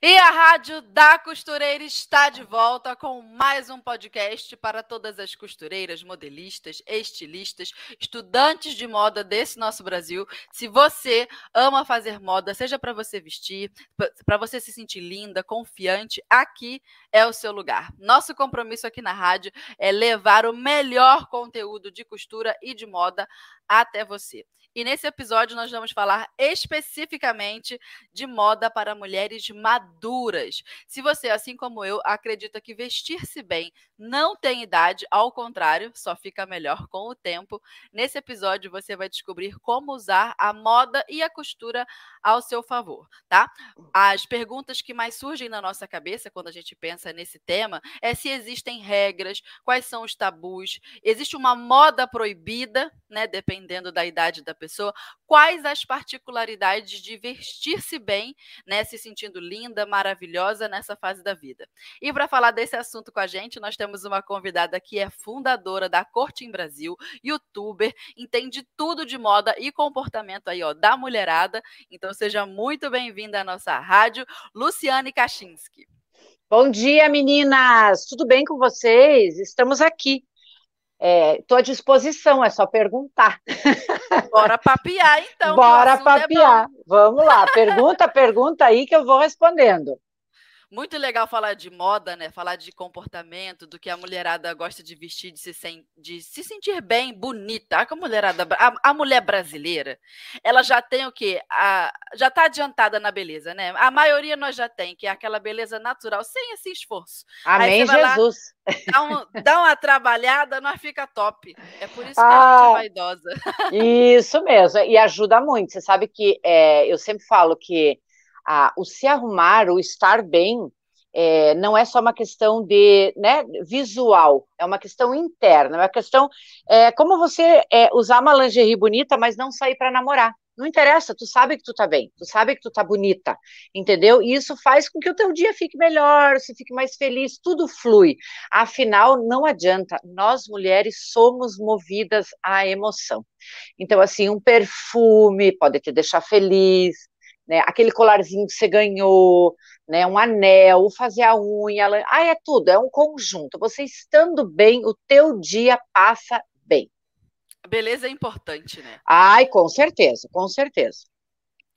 E a Rádio da Costureira está de volta com mais um podcast para todas as costureiras, modelistas, estilistas, estudantes de moda desse nosso Brasil. Se você ama fazer moda, seja para você vestir, para você se sentir linda, confiante, aqui é o seu lugar. Nosso compromisso aqui na rádio é levar o melhor conteúdo de costura e de moda até você. E nesse episódio nós vamos falar especificamente de moda para mulheres maduras. Se você, assim como eu, acredita que vestir-se bem não tem idade, ao contrário, só fica melhor com o tempo, nesse episódio você vai descobrir como usar a moda e a costura ao seu favor, tá? As perguntas que mais surgem na nossa cabeça quando a gente pensa nesse tema é se existem regras, quais são os tabus, existe uma moda proibida, né, dependendo da idade da pessoa pessoa, quais as particularidades de vestir-se bem, né, se sentindo linda, maravilhosa nessa fase da vida. E para falar desse assunto com a gente, nós temos uma convidada que é fundadora da Corte em Brasil, youtuber, entende tudo de moda e comportamento aí, ó, da mulherada. Então seja muito bem-vinda à nossa rádio, Luciane Kaczynski. Bom dia, meninas! Tudo bem com vocês? Estamos aqui Estou é, à disposição, é só perguntar. Bora papiar, então. Bora é papiar. É Vamos lá, pergunta, pergunta aí que eu vou respondendo. Muito legal falar de moda, né? Falar de comportamento, do que a mulherada gosta de vestir, de se, sen de se sentir bem, bonita. A mulherada, a, a, mulher brasileira, ela já tem o quê? A, já está adiantada na beleza, né? A maioria nós já tem, que é aquela beleza natural, sem esse esforço. Amém, Jesus. Lá, dá, um, dá, uma trabalhada, nós fica top. É por isso que ah, a gente é vaidosa. Isso mesmo, e ajuda muito. Você sabe que é, eu sempre falo que a, o se arrumar, o estar bem, é, não é só uma questão de né, visual, é uma questão interna, é uma questão é, como você é, usar uma lingerie bonita, mas não sair para namorar. Não interessa, tu sabe que tu tá bem, tu sabe que tu tá bonita, entendeu? E isso faz com que o teu dia fique melhor, você fique mais feliz, tudo flui. Afinal, não adianta, nós mulheres somos movidas à emoção. Então, assim, um perfume pode te deixar feliz, né? Aquele colarzinho que você ganhou, né? Um anel, fazer a unha, ah, é tudo, é um conjunto. Você estando bem, o teu dia passa bem. Beleza é importante, né? Ai, com certeza, com certeza.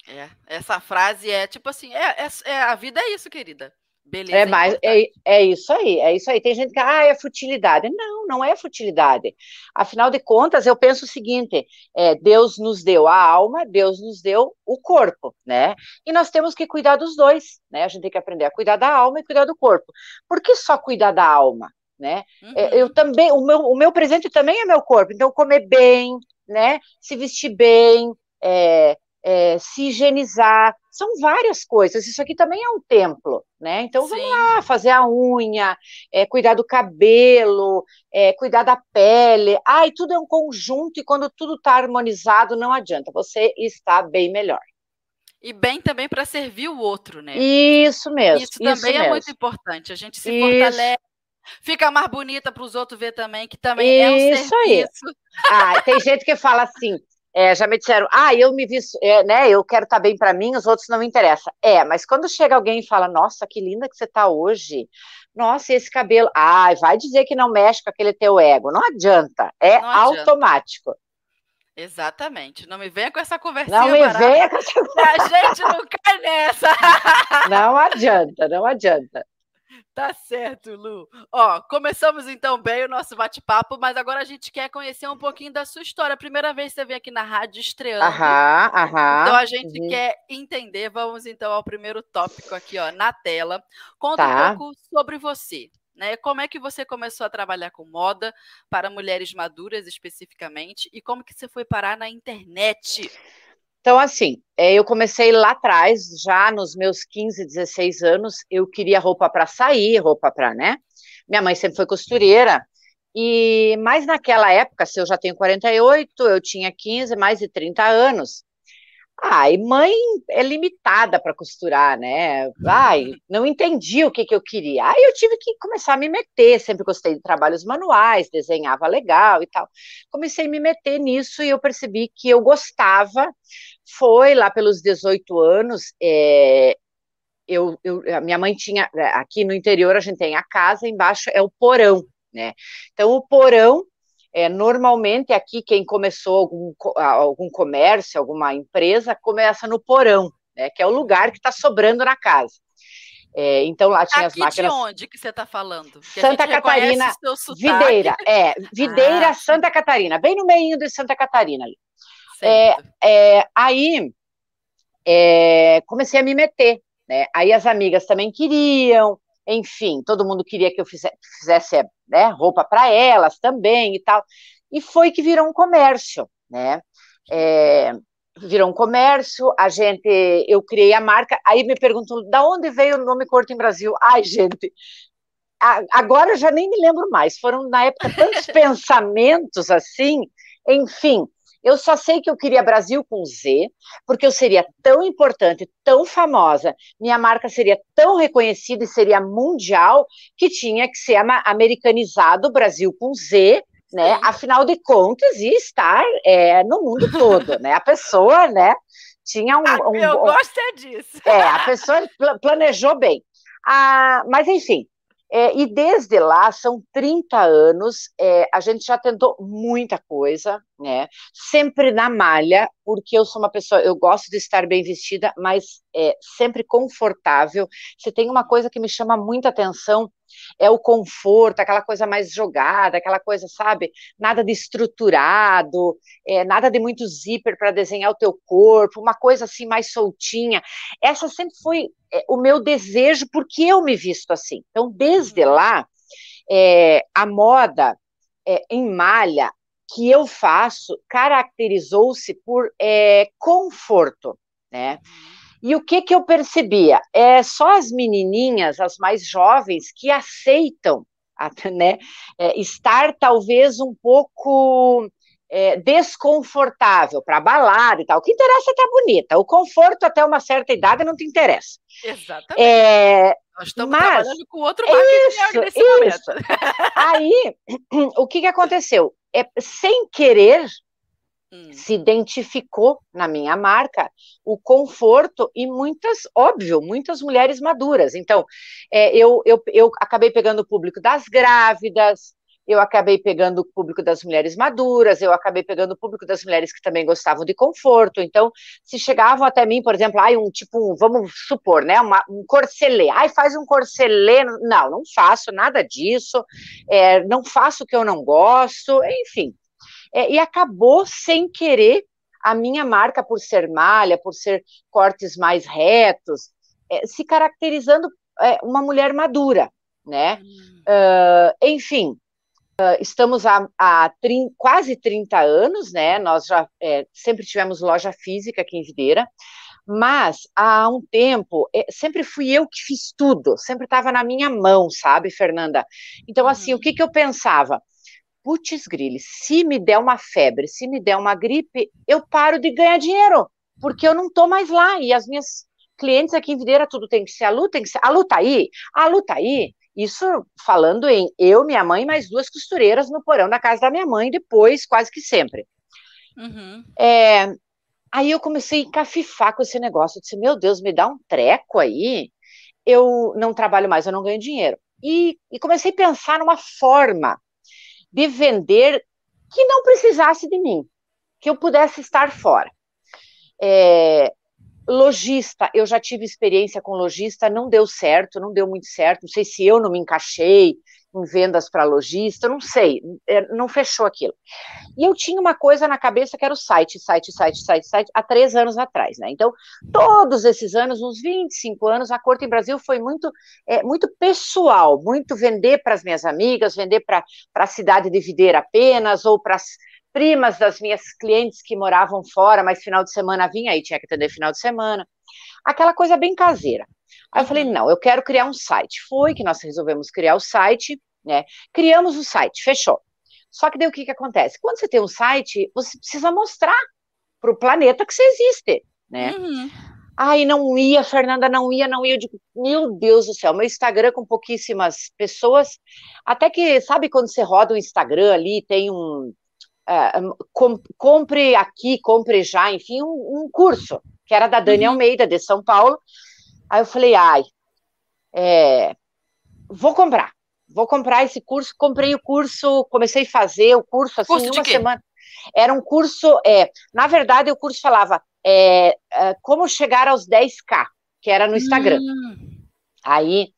É, essa frase é tipo assim, é, é, é a vida é isso, querida. Beleza. É, mais, é, é isso aí, é isso aí. Tem gente que, ah, é futilidade. Não, não é futilidade. Afinal de contas, eu penso o seguinte: é, Deus nos deu a alma, Deus nos deu o corpo, né? E nós temos que cuidar dos dois, né? A gente tem que aprender a cuidar da alma e cuidar do corpo. Por que só cuidar da alma? Né? Uhum. É, eu também, o meu, o meu presente também é meu corpo, então comer bem, né? Se vestir bem, é, é, se higienizar, são várias coisas. Isso aqui também é um templo, né? Então vamos Sim. lá, fazer a unha, é, cuidar do cabelo, é, cuidar da pele. Ai, tudo é um conjunto e quando tudo está harmonizado, não adianta, você está bem melhor. E bem também para servir o outro, né? Isso mesmo. Isso também isso é mesmo. muito importante. A gente se isso. fortalece fica mais bonita para os outros ver também, que também Isso é um serviço. Aí. Ah, tem gente que fala assim, é, já me disseram, ah, eu me vi, é, né, eu quero estar tá bem para mim, os outros não me interessam. É, mas quando chega alguém e fala, nossa, que linda que você está hoje, nossa, esse cabelo, ai, vai dizer que não mexe com aquele teu ego, não adianta, é não adianta. automático. Exatamente. Não me venha com essa conversinha. Não me barata. venha com essa A gente não cai nessa. Não adianta, não adianta. Tá certo, Lu. Ó, começamos então bem o nosso bate-papo, mas agora a gente quer conhecer um pouquinho da sua história. Primeira vez que você vem aqui na rádio estreando. Aham, aham. Então a gente uhum. quer entender. Vamos então ao primeiro tópico aqui, ó, na tela. Conta tá. um pouco sobre você. Né? Como é que você começou a trabalhar com moda para mulheres maduras especificamente e como que você foi parar na internet? Então, assim, é, eu comecei lá atrás, já nos meus 15, 16 anos, eu queria roupa para sair, roupa para, né? Minha mãe sempre foi costureira, e mais naquela época, se eu já tenho 48, eu tinha 15, mais de 30 anos. Ai, mãe é limitada para costurar, né? Ai, não entendi o que, que eu queria. Aí eu tive que começar a me meter. Sempre gostei de trabalhos manuais, desenhava legal e tal. Comecei a me meter nisso e eu percebi que eu gostava. Foi lá pelos 18 anos. É, eu, eu, a minha mãe tinha. Aqui no interior a gente tem a casa, embaixo é o porão, né? Então o porão é, normalmente aqui quem começou algum, algum comércio, alguma empresa, começa no porão, né, que é o lugar que está sobrando na casa. É, então lá tinha aqui as máquinas. De onde que você está falando? Porque Santa Catarina, Videira, é, Videira, ah. Santa Catarina, bem no meio de Santa Catarina ali. É, é, aí é, comecei a me meter, né? Aí as amigas também queriam, enfim, todo mundo queria que eu fizesse, fizesse né, roupa para elas também e tal. E foi que virou um comércio, né? É, virou um comércio, a gente, eu criei a marca, aí me perguntam, da onde veio o nome Corto em Brasil? Ai, gente, agora eu já nem me lembro mais, foram na época tantos pensamentos assim, enfim, eu só sei que eu queria Brasil com Z, porque eu seria tão importante, tão famosa, minha marca seria tão reconhecida e seria mundial, que tinha que ser americanizado Brasil com Z, né? Afinal de contas, e estar é, no mundo todo, né? A pessoa, né? Tinha um. Ah, um eu um, gosto é disso. É, a pessoa planejou bem. Ah, mas, enfim, é, e desde lá, são 30 anos, é, a gente já tentou muita coisa, né? Sempre na malha, porque eu sou uma pessoa, eu gosto de estar bem vestida, mas é, sempre confortável. Se tem uma coisa que me chama muita atenção, é o conforto, aquela coisa mais jogada, aquela coisa, sabe? Nada de estruturado, é, nada de muito zíper para desenhar o teu corpo, uma coisa assim mais soltinha. Essa sempre foi é, o meu desejo, porque eu me visto assim. Então, desde uhum. lá, é, a moda é, em malha que eu faço caracterizou-se por é, conforto, né? Uhum. E o que que eu percebia? É só as menininhas, as mais jovens, que aceitam, né, é, estar talvez um pouco é, desconfortável para balada e tal. O que interessa é estar tá bonita. O conforto até uma certa idade não te interessa. Exatamente. É, Nós estamos mas, trabalhando com outro marketing nesse isso. momento. Aí, o que, que aconteceu? É, sem querer, hum. se identificou na minha marca o conforto e muitas, óbvio, muitas mulheres maduras. Então, é, eu, eu, eu acabei pegando o público das grávidas, eu acabei pegando o público das mulheres maduras, eu acabei pegando o público das mulheres que também gostavam de conforto. Então, se chegavam até mim, por exemplo, ai, um tipo, vamos supor, né, uma, um corcelê, ai, faz um corcelê, não, não faço nada disso, é, não faço o que eu não gosto, enfim. É, e acabou sem querer a minha marca por ser malha, por ser cortes mais retos, é, se caracterizando é, uma mulher madura, né? Hum. Uh, enfim, Uh, estamos há, há quase 30 anos, né? Nós já é, sempre tivemos loja física aqui em Videira, mas há um tempo é, sempre fui eu que fiz tudo, sempre estava na minha mão, sabe, Fernanda? Então, assim, o uhum. que, que eu pensava? Putz, grille, se me der uma febre, se me der uma gripe, eu paro de ganhar dinheiro, porque eu não estou mais lá, e as minhas clientes aqui em Videira, tudo tem que ser a luta, tem que ser, a luta aí, a luta aí, isso falando em eu, minha mãe, mais duas costureiras no porão da casa da minha mãe, depois, quase que sempre. Uhum. É, aí eu comecei a encafifar com esse negócio. Eu disse, meu Deus, me dá um treco aí. Eu não trabalho mais, eu não ganho dinheiro. E, e comecei a pensar numa forma de vender que não precisasse de mim, que eu pudesse estar fora. É, Logista, eu já tive experiência com lojista, não deu certo, não deu muito certo. Não sei se eu não me encaixei em vendas para lojista, não sei, é, não fechou aquilo. E eu tinha uma coisa na cabeça que era o site, site, site, site, site, há três anos atrás, né? Então, todos esses anos, uns 25 anos, a Corte em Brasil foi muito, é, muito pessoal, muito vender para as minhas amigas, vender para a cidade de Videira apenas, ou para primas das minhas clientes que moravam fora, mas final de semana vinha aí, tinha que atender final de semana. Aquela coisa bem caseira. Aí eu falei, uhum. não, eu quero criar um site. Foi que nós resolvemos criar o site, né? Criamos o site, fechou. Só que daí o que, que acontece? Quando você tem um site, você precisa mostrar para o planeta que você existe, né? Uhum. Ai, não ia, Fernanda, não ia, não ia. Eu digo, meu Deus do céu, meu Instagram com pouquíssimas pessoas. Até que, sabe quando você roda o Instagram ali, tem um. Uh, com, compre aqui, compre já, enfim, um, um, curso, que era da Dani uhum. Almeida, de São Paulo. Aí eu falei, ai, é, vou comprar vou comprar esse curso. Comprei o curso, comecei a fazer o curso assim curso uma semana. Era um curso, é, na verdade, o curso falava é, é, como chegar aos 10k, que era no Instagram. Hum. Aí,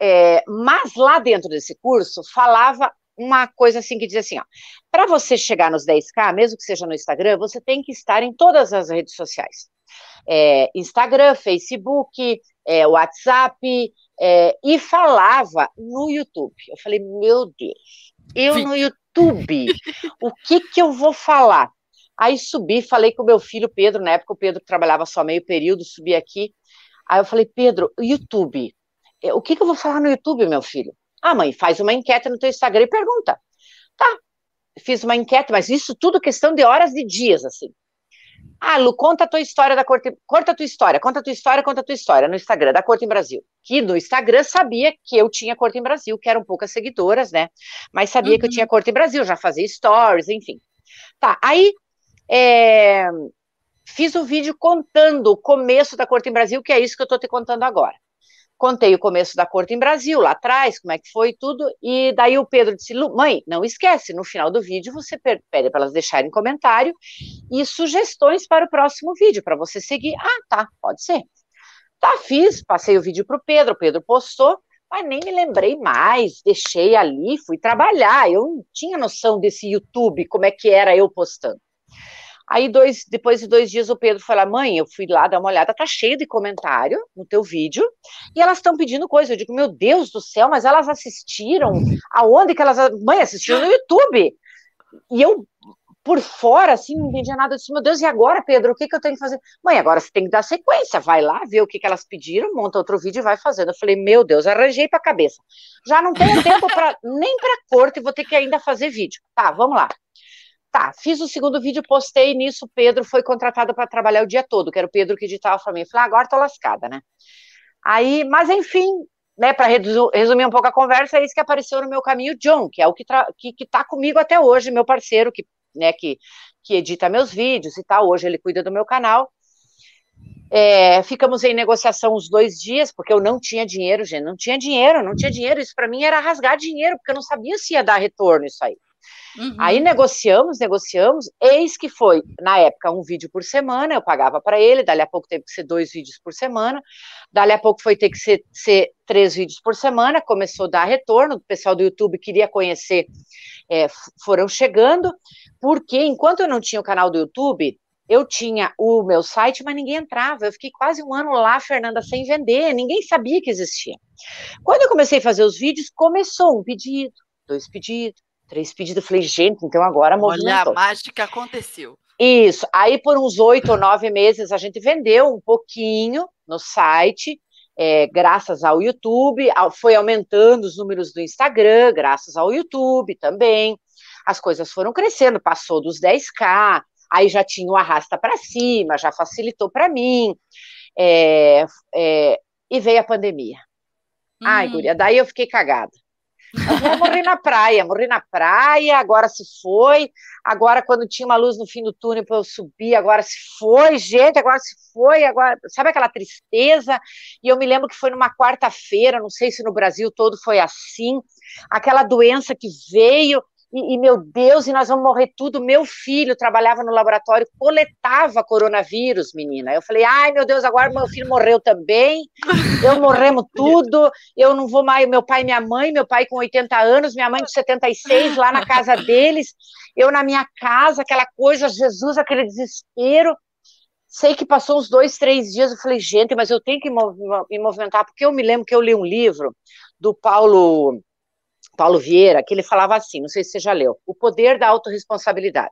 é, mas lá dentro desse curso falava uma coisa assim que dizia assim, ó, para você chegar nos 10k, mesmo que seja no Instagram, você tem que estar em todas as redes sociais. É, Instagram, Facebook, é, WhatsApp, é, e falava no YouTube. Eu falei, meu Deus, eu no YouTube, o que que eu vou falar? Aí subi, falei com o meu filho Pedro, na época o Pedro trabalhava só meio período, subi aqui. Aí eu falei, Pedro, YouTube, é, o que que eu vou falar no YouTube, meu filho? Ah, mãe, faz uma enquete no teu Instagram e pergunta. Tá, fiz uma enquete, mas isso tudo questão de horas de dias, assim. Ah, Lu, conta a tua história da Corte. Conta a tua história, conta a tua história, conta a tua história no Instagram da Corte em Brasil. Que no Instagram sabia que eu tinha Corte em Brasil, que eram poucas seguidoras, né? Mas sabia uhum. que eu tinha uhum. Corte em Brasil, já fazia stories, enfim. Tá, aí é, fiz o um vídeo contando o começo da Corte em Brasil, que é isso que eu tô te contando agora contei o começo da corte em Brasil, lá atrás, como é que foi tudo, e daí o Pedro disse, mãe, não esquece, no final do vídeo você pede para elas deixarem comentário e sugestões para o próximo vídeo, para você seguir. Ah, tá, pode ser. Tá, fiz, passei o vídeo para o Pedro, o Pedro postou, mas nem me lembrei mais, deixei ali, fui trabalhar, eu não tinha noção desse YouTube, como é que era eu postando. Aí, dois, depois de dois dias, o Pedro falou: Mãe, eu fui lá dar uma olhada, tá cheio de comentário no teu vídeo, e elas estão pedindo coisa. Eu digo: Meu Deus do céu, mas elas assistiram? Aonde que elas. Mãe, assistiram no YouTube. E eu, por fora, assim, não entendia nada. Eu disse: Meu Deus, e agora, Pedro, o que, que eu tenho que fazer? Mãe, agora você tem que dar sequência, vai lá, ver o que, que elas pediram, monta outro vídeo e vai fazendo. Eu falei: Meu Deus, arranjei pra cabeça. Já não tenho tempo pra, nem pra corte, vou ter que ainda fazer vídeo. Tá, vamos lá. Tá, fiz o segundo vídeo, postei nisso, o Pedro foi contratado para trabalhar o dia todo, que era o Pedro que editava para mim. Falei, ah, agora tô lascada, né? Aí, mas enfim, né, para resumir um pouco a conversa, é isso que apareceu no meu caminho, John, que é o que, que, que tá comigo até hoje, meu parceiro, que, né, que, que edita meus vídeos e tal, hoje ele cuida do meu canal. É, ficamos em negociação os dois dias, porque eu não tinha dinheiro, gente, não tinha dinheiro, não tinha dinheiro, isso para mim era rasgar dinheiro, porque eu não sabia se ia dar retorno isso aí. Uhum. Aí negociamos, negociamos, eis que foi, na época, um vídeo por semana, eu pagava para ele, dali a pouco teve que ser dois vídeos por semana, dali a pouco foi ter que ser, ser três vídeos por semana, começou a dar retorno, o pessoal do YouTube queria conhecer, é, foram chegando, porque enquanto eu não tinha o canal do YouTube, eu tinha o meu site, mas ninguém entrava. Eu fiquei quase um ano lá, Fernanda, sem vender, ninguém sabia que existia. Quando eu comecei a fazer os vídeos, começou um pedido, dois pedidos, Três pedidos. Eu falei, gente, então agora movimentou. Olha, a mágica aconteceu. Isso. Aí, por uns oito ou nove meses, a gente vendeu um pouquinho no site, é, graças ao YouTube. Foi aumentando os números do Instagram, graças ao YouTube também. As coisas foram crescendo, passou dos 10K, aí já tinha o arrasta para cima, já facilitou para mim. É, é, e veio a pandemia. Hum. Ai, guria, daí eu fiquei cagada. Eu morri na praia, morri na praia, agora se foi. Agora, quando tinha uma luz no fim do túnel para eu subir, agora se foi, gente, agora se foi, agora. Sabe aquela tristeza? E eu me lembro que foi numa quarta-feira, não sei se no Brasil todo foi assim, aquela doença que veio e, e, meu Deus, e nós vamos morrer tudo. Meu filho trabalhava no laboratório, coletava coronavírus, menina. Eu falei, ai meu Deus, agora meu filho morreu também, eu morremos tudo, eu não vou mais, meu pai e minha mãe, meu pai com 80 anos, minha mãe com 76, lá na casa deles, eu na minha casa, aquela coisa, Jesus, aquele desespero. Sei que passou uns dois, três dias, eu falei, gente, mas eu tenho que me movimentar, porque eu me lembro que eu li um livro do Paulo Paulo Vieira, que ele falava assim, não sei se você já leu, o poder da autorresponsabilidade.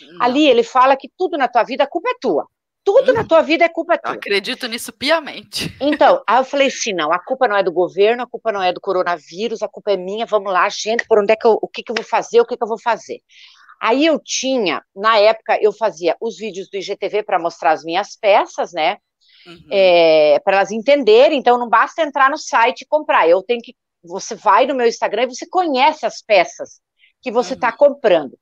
Não. Ali ele fala que tudo na tua vida a culpa é tua. Tudo hum. na tua vida é culpa tua. Eu acredito nisso piamente. Então, aí eu falei assim, não, a culpa não é do governo, a culpa não é do coronavírus, a culpa é minha, vamos lá, gente, por onde é que eu, o que que eu vou fazer, o que que eu vou fazer? Aí eu tinha, na época, eu fazia os vídeos do IGTV para mostrar as minhas peças, né? Uhum. É, para elas entenderem, então não basta entrar no site e comprar, eu tenho que você vai no meu Instagram e você conhece as peças que você está uhum. comprando.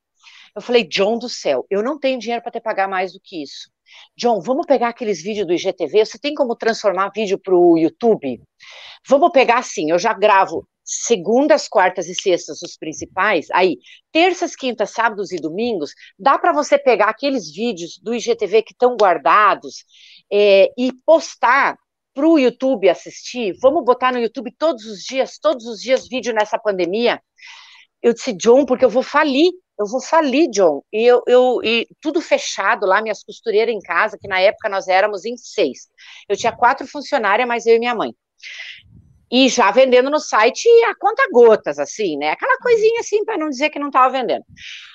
Eu falei, John do céu, eu não tenho dinheiro para te pagar mais do que isso. John, vamos pegar aqueles vídeos do IGTV, você tem como transformar vídeo para o YouTube? Vamos pegar assim, eu já gravo segundas, quartas e sextas os principais, aí terças, quintas, sábados e domingos, dá para você pegar aqueles vídeos do IGTV que estão guardados é, e postar para o YouTube assistir, vamos botar no YouTube todos os dias, todos os dias vídeo nessa pandemia. Eu disse, John, porque eu vou falir, eu vou falir, John. E eu, eu e tudo fechado lá, minhas costureiras em casa, que na época nós éramos em seis. Eu tinha quatro funcionárias, mas eu e minha mãe e já vendendo no site a conta gotas, assim, né? Aquela coisinha assim, para não dizer que não estava vendendo.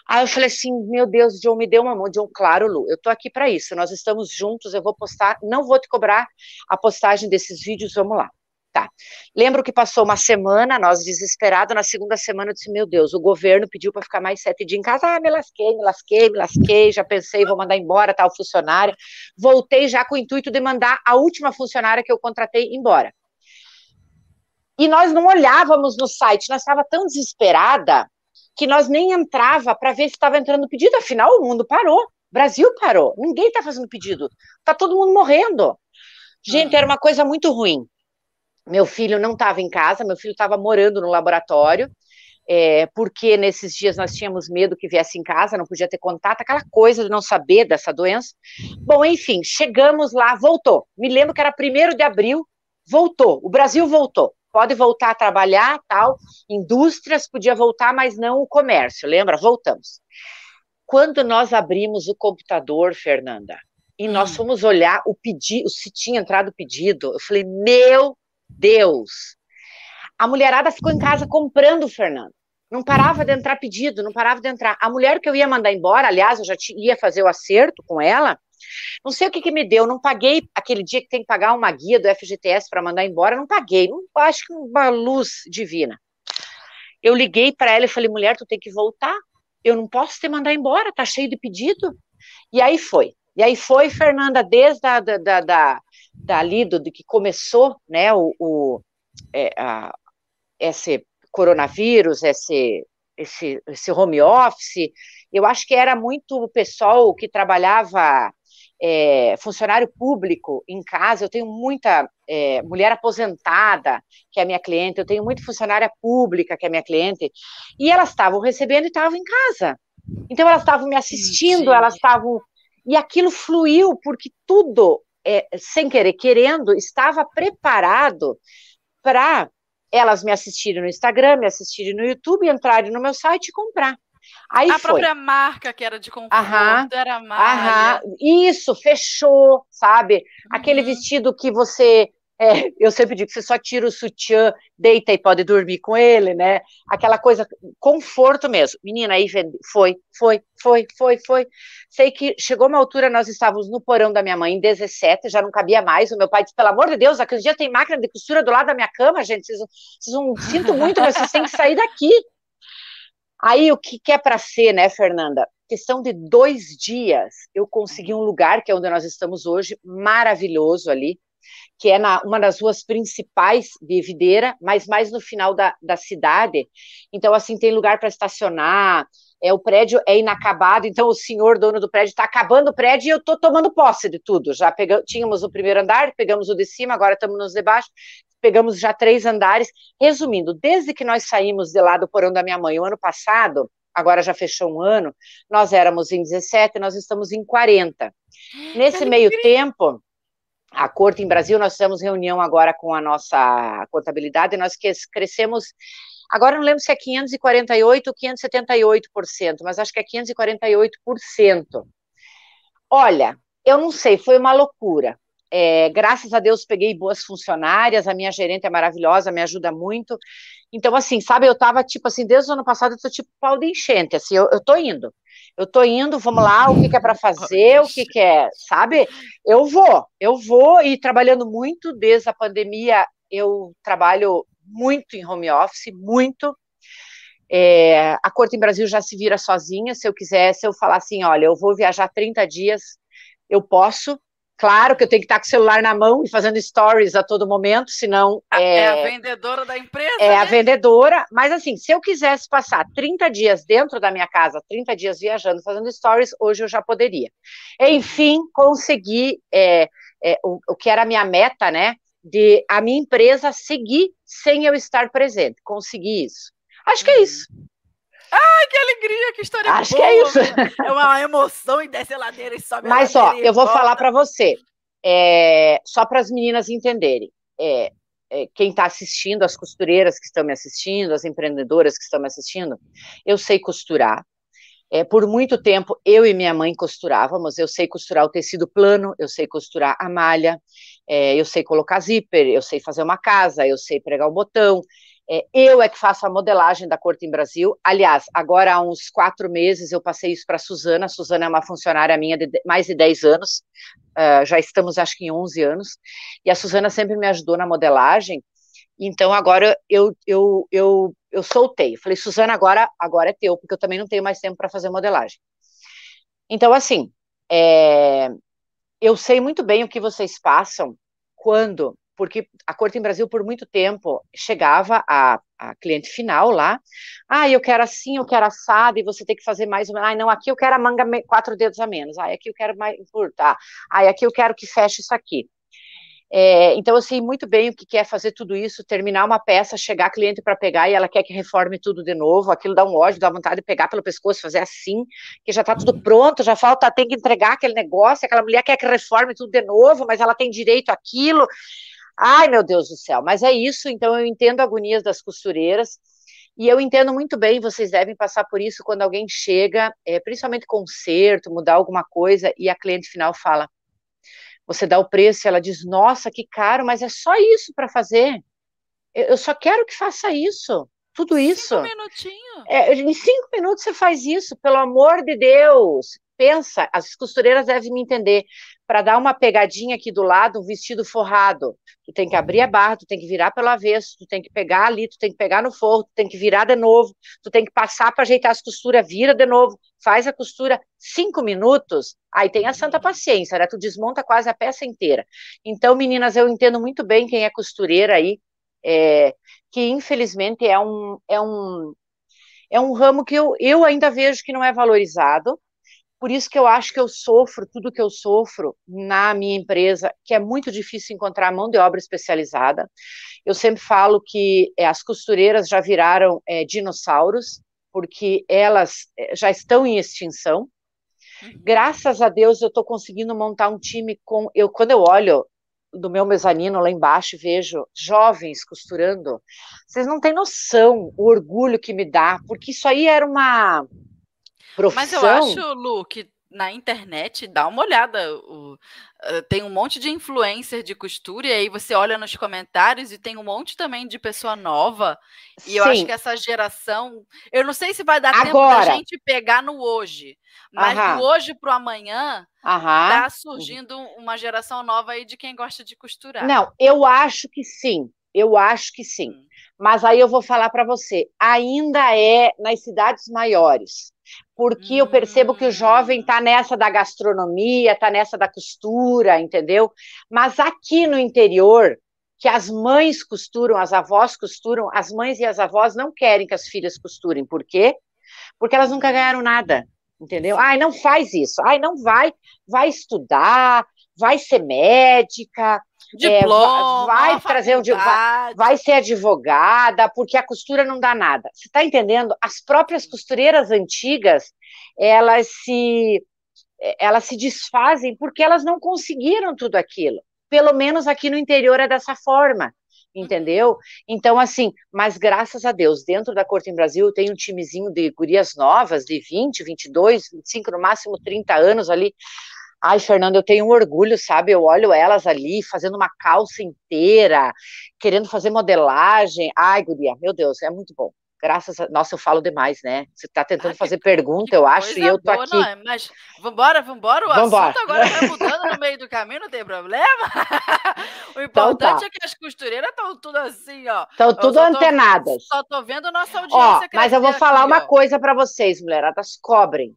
Aí eu falei assim, meu Deus, John, me deu uma mão. John, claro, Lu, eu tô aqui para isso, nós estamos juntos, eu vou postar, não vou te cobrar a postagem desses vídeos, vamos lá. Tá. Lembro que passou uma semana, nós desesperados, na segunda semana eu disse, meu Deus, o governo pediu para ficar mais sete dias em casa, ah, me lasquei, me lasquei, me lasquei, já pensei, vou mandar embora tal funcionária. Voltei já com o intuito de mandar a última funcionária que eu contratei embora. E nós não olhávamos no site, nós estava tão desesperada que nós nem entrava para ver se estava entrando pedido, afinal o mundo parou, Brasil parou, ninguém está fazendo pedido, está todo mundo morrendo. Gente, era uma coisa muito ruim. Meu filho não estava em casa, meu filho estava morando no laboratório, é, porque nesses dias nós tínhamos medo que viesse em casa, não podia ter contato, aquela coisa de não saber dessa doença. Bom, enfim, chegamos lá, voltou. Me lembro que era primeiro de abril, voltou, o Brasil voltou pode voltar a trabalhar, tal, indústrias podia voltar, mas não o comércio, lembra? Voltamos. Quando nós abrimos o computador, Fernanda, e nós hum. fomos olhar o pedido, se tinha entrado o pedido, eu falei, meu Deus! A mulherada ficou em casa comprando, Fernanda. Não parava de entrar pedido, não parava de entrar. A mulher que eu ia mandar embora, aliás, eu já ia fazer o acerto com ela, não sei o que, que me deu, não paguei aquele dia que tem que pagar uma guia do FGTS para mandar embora, não paguei, não acho que uma luz divina. Eu liguei para ela e falei, mulher, tu tem que voltar, eu não posso te mandar embora, tá cheio de pedido. E aí foi. E aí foi, Fernanda, desde a, da, da, da, dali do, que começou, né, o, o é, a, esse coronavírus, esse, esse, esse home office, eu acho que era muito o pessoal que trabalhava é, funcionário público em casa, eu tenho muita é, mulher aposentada, que é minha cliente, eu tenho muita funcionária pública, que é minha cliente, e elas estavam recebendo e estavam em casa. Então elas estavam me assistindo, Sim. elas estavam. E aquilo fluiu, porque tudo, é, sem querer, querendo, estava preparado para elas me assistirem no Instagram, me assistirem no YouTube, entrarem no meu site e comprar. Aí a foi. própria marca que era de conforto aham, era marca. Isso, fechou, sabe? Uhum. Aquele vestido que você é, eu sempre digo que você só tira o sutiã, deita e pode dormir com ele, né? Aquela coisa, conforto mesmo. Menina, aí foi, foi, foi, foi, foi. Sei que chegou uma altura, nós estávamos no porão da minha mãe, em 17, já não cabia mais. O meu pai disse, pelo amor de Deus, aquele dia tem máquina de costura do lado da minha cama, gente. Vocês, vocês não sinto muito, mas vocês têm que sair daqui. Aí o que, que é para ser, né, Fernanda? Questão de dois dias, eu consegui um lugar, que é onde nós estamos hoje, maravilhoso ali, que é na, uma das ruas principais de Videira, mas mais no final da, da cidade. Então, assim, tem lugar para estacionar, é, o prédio é inacabado, então o senhor dono do prédio está acabando o prédio e eu estou tomando posse de tudo. Já pegamos, tínhamos o primeiro andar, pegamos o de cima, agora estamos nos de baixo pegamos já três andares. Resumindo, desde que nós saímos de lá do porão da minha mãe o ano passado, agora já fechou um ano, nós éramos em 17, nós estamos em 40. Nesse meio tempo, a Corte em Brasil, nós fizemos reunião agora com a nossa contabilidade, e nós crescemos, agora não lembro se é 548 ou 578%, mas acho que é 548%. Olha, eu não sei, foi uma loucura É, graças a Deus peguei boas funcionárias, a minha gerente é maravilhosa, me ajuda muito. Então, assim, sabe, eu tava, tipo assim, desde o ano passado eu tô tipo pau de enchente, assim, eu, eu tô indo. Eu tô indo, vamos lá, o que, que é para fazer, o que, que é, sabe? Eu vou, eu vou e trabalhando muito desde a pandemia, eu trabalho muito em home office, muito. É, a Corte em Brasil já se vira sozinha, se eu quiser, se eu falar assim, olha, eu vou viajar 30 dias, eu posso, Claro que eu tenho que estar com o celular na mão e fazendo stories a todo momento, senão. É, é a vendedora da empresa. É né? a vendedora, mas assim, se eu quisesse passar 30 dias dentro da minha casa, 30 dias viajando, fazendo stories, hoje eu já poderia. Enfim, consegui é, é, o, o que era a minha meta, né? De a minha empresa seguir sem eu estar presente. Consegui isso. Acho que é isso. Ai, que alegria, que história Acho boa. que é isso. É uma emoção e desce a ladeira e sobe Mas, ó, eu vou falar para você, é, só para as meninas entenderem. É, é, quem está assistindo, as costureiras que estão me assistindo, as empreendedoras que estão me assistindo, eu sei costurar. É, por muito tempo, eu e minha mãe costurávamos. Eu sei costurar o tecido plano, eu sei costurar a malha, é, eu sei colocar zíper, eu sei fazer uma casa, eu sei pregar o botão, é, eu é que faço a modelagem da Corte em Brasil. Aliás, agora há uns quatro meses eu passei isso para a Suzana. A Suzana é uma funcionária minha de mais de 10 anos, uh, já estamos acho que em 11 anos. E a Suzana sempre me ajudou na modelagem. Então agora eu, eu, eu, eu soltei. Falei, Suzana, agora, agora é teu, porque eu também não tenho mais tempo para fazer modelagem. Então, assim, é, eu sei muito bem o que vocês passam quando porque a Corte em Brasil, por muito tempo, chegava a, a cliente final lá, ah, eu quero assim, eu quero assado, e você tem que fazer mais uma, ah, não, aqui eu quero a manga quatro dedos a menos, ah, aqui eu quero mais encurtar, ah, aqui eu quero que feche isso aqui. É, então, sei muito bem o que quer fazer tudo isso, terminar uma peça, chegar a cliente para pegar e ela quer que reforme tudo de novo, aquilo dá um ódio, dá vontade de pegar pelo pescoço, fazer assim, que já está tudo pronto, já falta, tem que entregar aquele negócio, aquela mulher quer que reforme tudo de novo, mas ela tem direito àquilo. Ai, meu Deus do céu, mas é isso, então eu entendo agonias das costureiras, e eu entendo muito bem, vocês devem passar por isso quando alguém chega, é, principalmente conserto, mudar alguma coisa, e a cliente final fala, você dá o preço e ela diz, nossa, que caro, mas é só isso para fazer. Eu, eu, só quero que faça isso, tudo isso. Cinco minutinhos. É, em cinco minutos você faz isso, pelo amor de Deus pensa, as costureiras devem me entender, para dar uma pegadinha aqui do lado, um vestido forrado, tu tem que abrir a barra, tu tem que virar pelo avesso, tu tem que pegar ali, tu tem que pegar no forro, tu tem que virar de novo, tu tem que passar para ajeitar as costuras, vira de novo, faz a costura cinco minutos, aí tem a santa paciência, né? Tu desmonta quase a peça inteira. Então, meninas, eu entendo muito bem quem é costureira aí, é, que infelizmente é um, é um, é um ramo que eu, eu ainda vejo que não é valorizado, por isso que eu acho que eu sofro tudo que eu sofro na minha empresa, que é muito difícil encontrar mão de obra especializada. Eu sempre falo que é, as costureiras já viraram é, dinossauros, porque elas é, já estão em extinção. Uhum. Graças a Deus eu estou conseguindo montar um time com. Eu, quando eu olho do meu mezanino lá embaixo vejo jovens costurando, vocês não têm noção o orgulho que me dá, porque isso aí era uma profissão. Mas eu acho, Lu, que na internet, dá uma olhada. O, uh, tem um monte de influencer de costura, e aí você olha nos comentários e tem um monte também de pessoa nova. E Sim. eu acho que essa geração. Eu não sei se vai dar Agora. tempo da gente pegar no hoje, mas Aham. do hoje para o amanhã. Aham. Tá surgindo uma geração nova aí de quem gosta de costurar. Não, eu acho que sim. Eu acho que sim. Hum. Mas aí eu vou falar para você, ainda é nas cidades maiores porque eu percebo que o jovem está nessa da gastronomia, está nessa da costura, entendeu? Mas aqui no interior, que as mães costuram, as avós costuram, as mães e as avós não querem que as filhas costurem. Por quê? Porque elas nunca ganharam nada, entendeu? Ai, não faz isso. Ai, não vai, vai estudar, vai ser médica, Diploma, é, vai trazer um vai, vai ser advogada, porque a costura não dá nada. Você está entendendo? As próprias costureiras antigas, elas se elas se desfazem porque elas não conseguiram tudo aquilo. Pelo menos aqui no interior é dessa forma entendeu? Então, assim, mas graças a Deus, dentro da Corte em Brasil tem um timezinho de gurias novas, de 20, 22, 25, no máximo 30 anos ali, Ai, Fernando, eu tenho um orgulho, sabe? Eu olho elas ali fazendo uma calça inteira, querendo fazer modelagem. Ai, guria, meu Deus, é muito bom. Graças a. Nossa, eu falo demais, né? Você está tentando ah, fazer que, pergunta, que eu acho, e eu tô boa, aqui. Não, mas vambora, vambora. O vambora. assunto agora vai mudando no meio do caminho, não tem problema. o importante então, tá. é que as costureiras estão tudo assim, ó. Estão tudo só antenadas. Tô, só tô vendo nossa audiência. Ó, mas eu vou falar aqui, uma ó. coisa para vocês, mulheradas. Cobrem.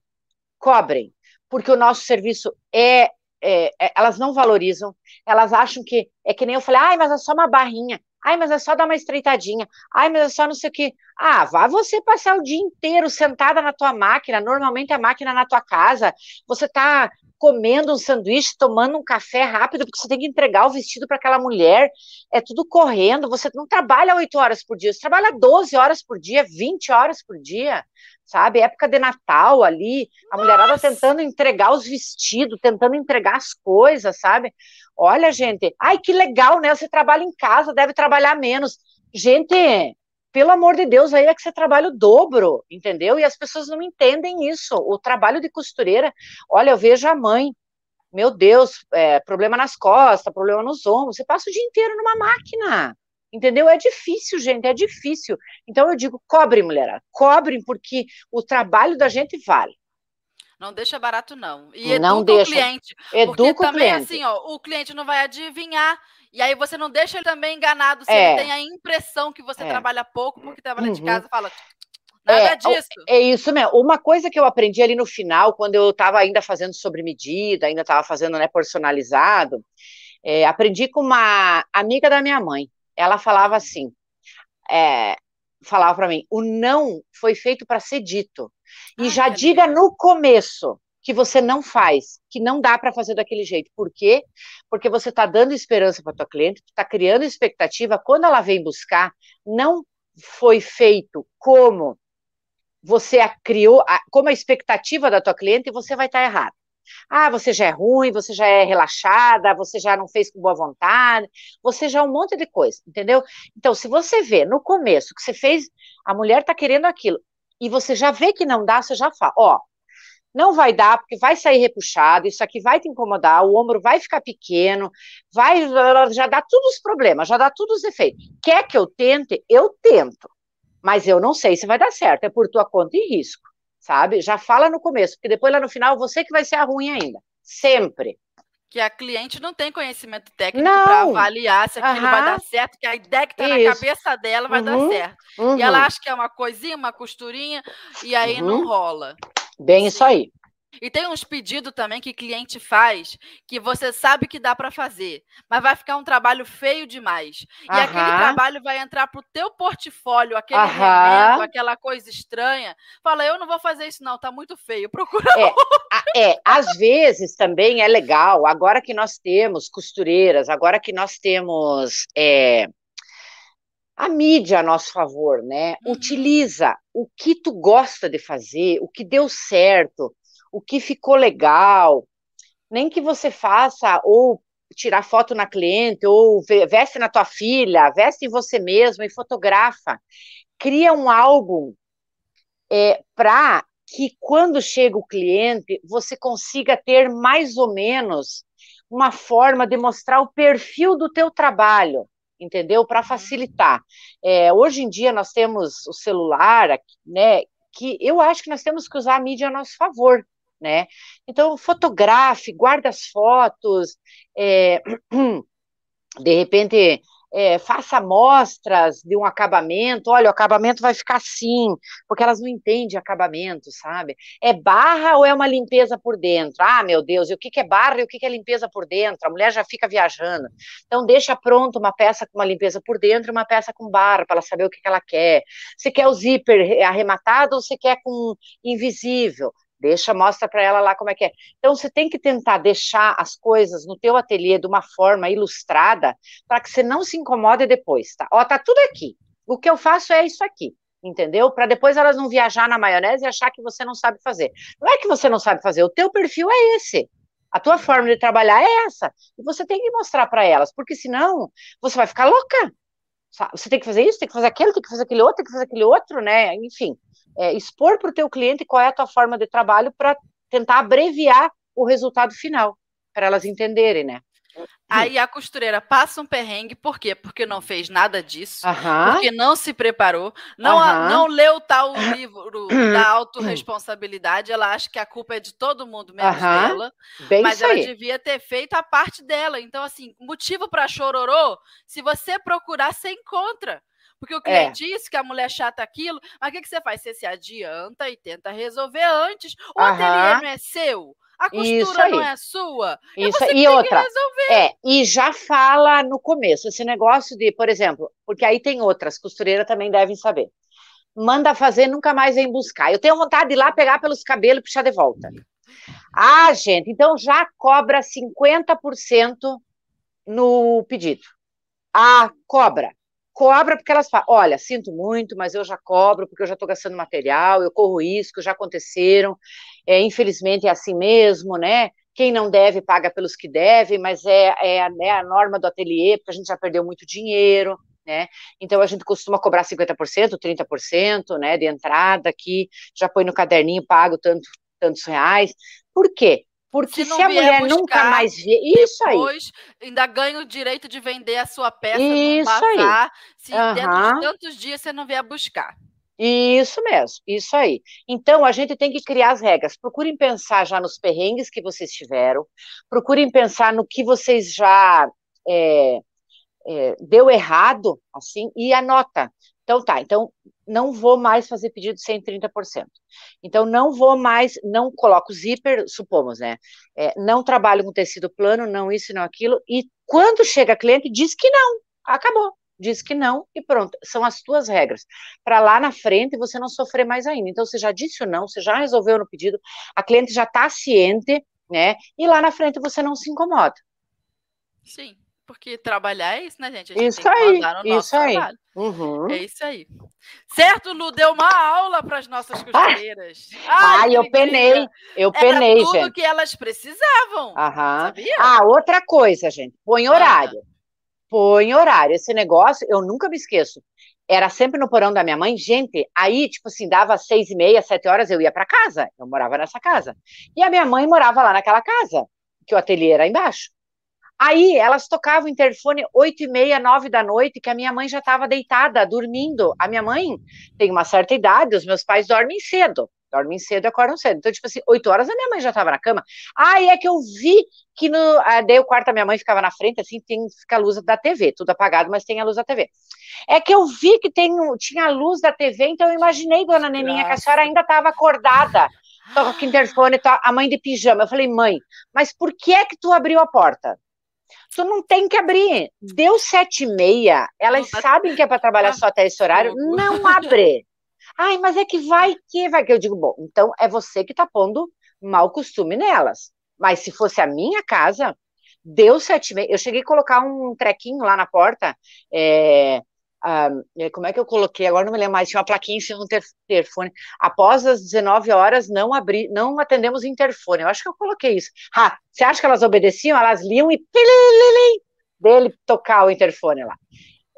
Cobrem. Porque o nosso serviço é, é, é, elas não valorizam, elas acham que é que nem eu falei, ai, mas é só uma barrinha. Ai, mas é só dar uma estreitadinha. Ai, mas é só não sei o quê. Ah, vá você passar o dia inteiro sentada na tua máquina, normalmente a máquina na tua casa. Você tá comendo um sanduíche, tomando um café rápido, porque você tem que entregar o vestido para aquela mulher. É tudo correndo. Você não trabalha oito horas por dia, você trabalha 12 horas por dia, 20 horas por dia sabe? Época de Natal ali, a Nossa. mulherada tentando entregar os vestidos, tentando entregar as coisas, sabe? Olha, gente, ai que legal, né? Você trabalha em casa, deve trabalhar menos. Gente, pelo amor de Deus, aí é que você trabalha o dobro, entendeu? E as pessoas não entendem isso. O trabalho de costureira, olha, eu vejo a mãe, meu Deus, é, problema nas costas, problema nos ombros, você passa o dia inteiro numa máquina. Entendeu? É difícil, gente, é difícil. Então eu digo, cobre, mulher, cobrem, porque o trabalho da gente vale. Não deixa barato, não. E não educa deixa. o cliente. Educa porque também, cliente. assim, ó, o cliente não vai adivinhar. E aí você não deixa ele também enganado se é. ele tem a impressão que você é. trabalha pouco, porque trabalha uhum. de casa e fala. Nada é, disso. É isso mesmo. Uma coisa que eu aprendi ali no final, quando eu estava ainda fazendo sobre medida, ainda estava fazendo né, personalizado, é, aprendi com uma amiga da minha mãe ela falava assim, é, falava para mim, o não foi feito para ser dito. E ah, já diga no começo que você não faz, que não dá para fazer daquele jeito. Por quê? Porque você está dando esperança para tua cliente, está criando expectativa. Quando ela vem buscar, não foi feito como você a criou, como a expectativa da tua cliente, você vai estar tá errado. Ah, você já é ruim, você já é relaxada, você já não fez com boa vontade, você já é um monte de coisa, entendeu? Então, se você vê no começo que você fez, a mulher está querendo aquilo, e você já vê que não dá, você já fala, ó, não vai dar, porque vai sair repuxado, isso aqui vai te incomodar, o ombro vai ficar pequeno, vai, já dá todos os problemas, já dá todos os efeitos. Quer que eu tente? Eu tento, mas eu não sei se vai dar certo, é por tua conta e risco sabe? Já fala no começo, porque depois lá no final você que vai ser a ruim ainda. Sempre. Que a cliente não tem conhecimento técnico para avaliar se aquilo uhum. vai dar certo, que a ideia que está na cabeça dela vai uhum. dar certo. Uhum. E ela acha que é uma coisinha, uma costurinha, e aí não uhum. rola. Bem Sim. isso aí. E tem uns pedidos também que cliente faz que você sabe que dá para fazer, mas vai ficar um trabalho feio demais. E Aham. aquele trabalho vai entrar pro teu portfólio, aquele remendo, aquela coisa estranha. Fala, eu não vou fazer isso não, tá muito feio. Procura é, é, às vezes também é legal, agora que nós temos costureiras, agora que nós temos é, a mídia a nosso favor, né? Uhum. Utiliza o que tu gosta de fazer, o que deu certo, o que ficou legal, nem que você faça ou tirar foto na cliente, ou veste na tua filha, veste em você mesmo e fotografa. Cria um álbum é, para que quando chega o cliente, você consiga ter mais ou menos uma forma de mostrar o perfil do teu trabalho, entendeu? Para facilitar. É, hoje em dia nós temos o celular, né? Que eu acho que nós temos que usar a mídia a nosso favor né? Então, fotografe, guarde as fotos, é, de repente é, faça amostras de um acabamento, olha, o acabamento vai ficar assim, porque elas não entendem acabamento, sabe? É barra ou é uma limpeza por dentro? Ah, meu Deus, e o que, que é barra e o que, que é limpeza por dentro? A mulher já fica viajando. Então, deixa pronto uma peça com uma limpeza por dentro e uma peça com barra, para ela saber o que, que ela quer. Se quer o zíper arrematado ou se quer com invisível Deixa, mostra para ela lá como é que é. Então você tem que tentar deixar as coisas no teu ateliê de uma forma ilustrada para que você não se incomode depois, tá? Ó, tá tudo aqui. O que eu faço é isso aqui, entendeu? Para depois elas não viajar na maionese e achar que você não sabe fazer. Não é que você não sabe fazer, o teu perfil é esse. A tua forma de trabalhar é essa. E você tem que mostrar para elas, porque senão você vai ficar louca. Você tem que fazer isso, tem que fazer aquilo, tem que fazer aquele outro, tem que fazer aquele outro, né? Enfim, é, expor para o teu cliente qual é a tua forma de trabalho para tentar abreviar o resultado final, para elas entenderem, né? Aí a costureira passa um perrengue, por quê? Porque não fez nada disso, Aham. porque não se preparou, não, a- não leu tal livro da autorresponsabilidade, ela acha que a culpa é de todo mundo, menos Aham. dela, Bem mas ela aí. devia ter feito a parte dela. Então, assim, motivo para chororô, se você procurar, você encontra. Porque o É. cliente disse que a mulher chata é aquilo, mas o que, que você faz? Você se adianta e tenta resolver antes. O Aham. ateliê não é seu, a Isso costura não é sua. Isso, você que e outra, é, e já fala no começo, esse negócio de, por exemplo, porque aí tem outras, costureiras também devem saber. Manda fazer, nunca mais vem buscar. Eu tenho vontade de ir lá pegar pelos cabelos e puxar de volta. Ah, gente, então já cobra 50% no pedido. Ah, cobra. Cobra porque elas falam, olha, sinto muito, mas eu já cobro porque eu já estou gastando material, eu corro risco, já aconteceram, é, infelizmente é assim mesmo, né? Quem não deve paga pelos que devem, mas é, é, a- é a norma do ateliê, porque a gente já perdeu muito dinheiro, né? Então a gente costuma cobrar 50%, 30%, né, de entrada aqui, já põe no caderninho, pago tanto, tantos reais. Por quê? Porque Se se, a mulher nunca mais vê, isso aí, Depois, ainda ganha o direito de vender a sua peça Isso num aí. se dentro Aham. de tantos dias você não vier buscar. Isso mesmo, isso aí. Então, a gente tem que criar as regras. Procurem pensar já nos perrengues que vocês tiveram, procurem pensar no que vocês já é, é, deu errado, assim, e anota. Então, tá, então não vou mais fazer pedido sem 30%. Então, não vou mais, não coloco zíper, supomos, né? É, não trabalho com tecido plano, não isso, não aquilo, e quando chega cliente, diz que não, acabou. Diz que não e pronto. São as tuas regras. Para lá na frente você não sofrer mais ainda. Então, você já disse o não, você já resolveu no pedido, a cliente já está ciente, né? E lá na frente você não se incomoda. Sim, porque trabalhar é isso, né, gente? A gente Isso aí, mandar no nosso isso aí. Uhum. É isso aí. Certo, Lu? Deu uma aula para as nossas costureiras. Ai, que eu penei, eu Era penei, tudo gente. que elas precisavam. Aham. Sabia? Ah, outra coisa, gente, põe horário. Põe horário. Esse negócio, eu nunca me esqueço. Era sempre no porão da minha mãe, gente. Aí, tipo assim, dava seis e meia, sete horas, eu ia para casa. Eu morava nessa casa. E a minha mãe morava lá naquela casa, que o ateliê era embaixo. Aí elas tocavam o interfone oito e meia, nove da noite, que a minha mãe já estava deitada, dormindo. A minha mãe tem uma certa idade, os meus pais dormem cedo. Dormem cedo e acordam cedo. Então, tipo assim, oito horas a minha mãe já estava na cama. Aí é que eu vi que no. ah, Daí o quarto da minha mãe ficava na frente, assim, tem, fica a luz da TV, tudo apagado, mas tem a luz da TV. É que eu vi que tem, tinha a luz da TV, então eu imaginei, dona Neninha, que a senhora ainda estava acordada. Toca o interfone, tá, a mãe de pijama. Eu falei, mãe, mas por que é que tu abriu a porta? Tu não tem que abrir. Deu sete e meia, elas Não sabem que é para trabalhar tá só até esse horário. Não abre. Ai, mas é que vai que, vai que. Eu digo, bom, então é você que tá pondo mau costume nelas. Mas se fosse a minha casa, deu sete e meia. Eu cheguei a colocar um trequinho lá na porta. é, ah, é, como é que eu coloquei? Agora não me lembro mais. Tinha uma plaquinha em cima do ter- telefone. Após as 19 horas, não abri, não atendemos interfone. Eu acho que eu coloquei isso. Você acha que elas obedeciam? Elas liam e dele tocar o interfone lá.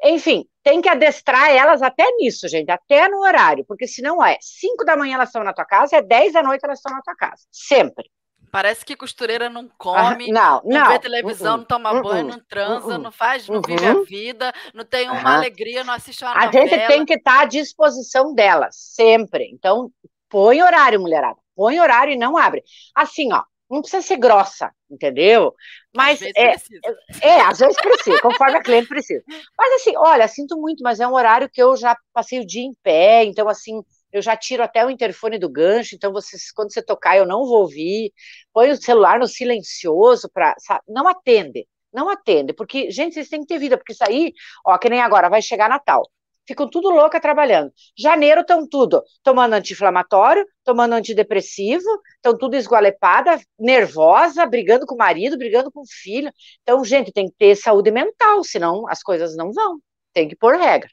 Enfim, tem que adestrar elas até nisso, gente, até no horário, porque senão é 5 da manhã elas estão na tua casa, é 10 da noite elas estão na tua casa. Sempre. Parece que costureira não Ah, come, não, não, não. vê televisão, uh-uh, não toma uh-uh, banho, não transa, uh-uh, não faz, não vive a uhum. vida, não tem uma alegria, não assiste uma A novela. gente tem que estar à disposição delas, sempre. Então, põe horário, mulherada. Põe horário e não abre. Assim, ó, não precisa ser grossa, entendeu? Mas Às vezes é, precisa. É, às vezes precisa, conforme a cliente precisa. Mas assim, olha, sinto muito, mas é um horário que eu já passei o dia em pé, então assim, eu já tiro até o interfone do gancho, então você, quando você tocar eu não vou ouvir. Põe o celular no silencioso para, não atende, não atende, porque gente, vocês têm que ter vida, porque isso aí, ó, que nem agora vai chegar Natal. Ficam tudo louca trabalhando. Janeiro estão tudo tomando anti-inflamatório, tomando antidepressivo, estão tudo esgualepada, nervosa, brigando com o marido, brigando com o filho. Então, gente, tem que ter saúde mental, senão as coisas não vão. Tem que pôr regra.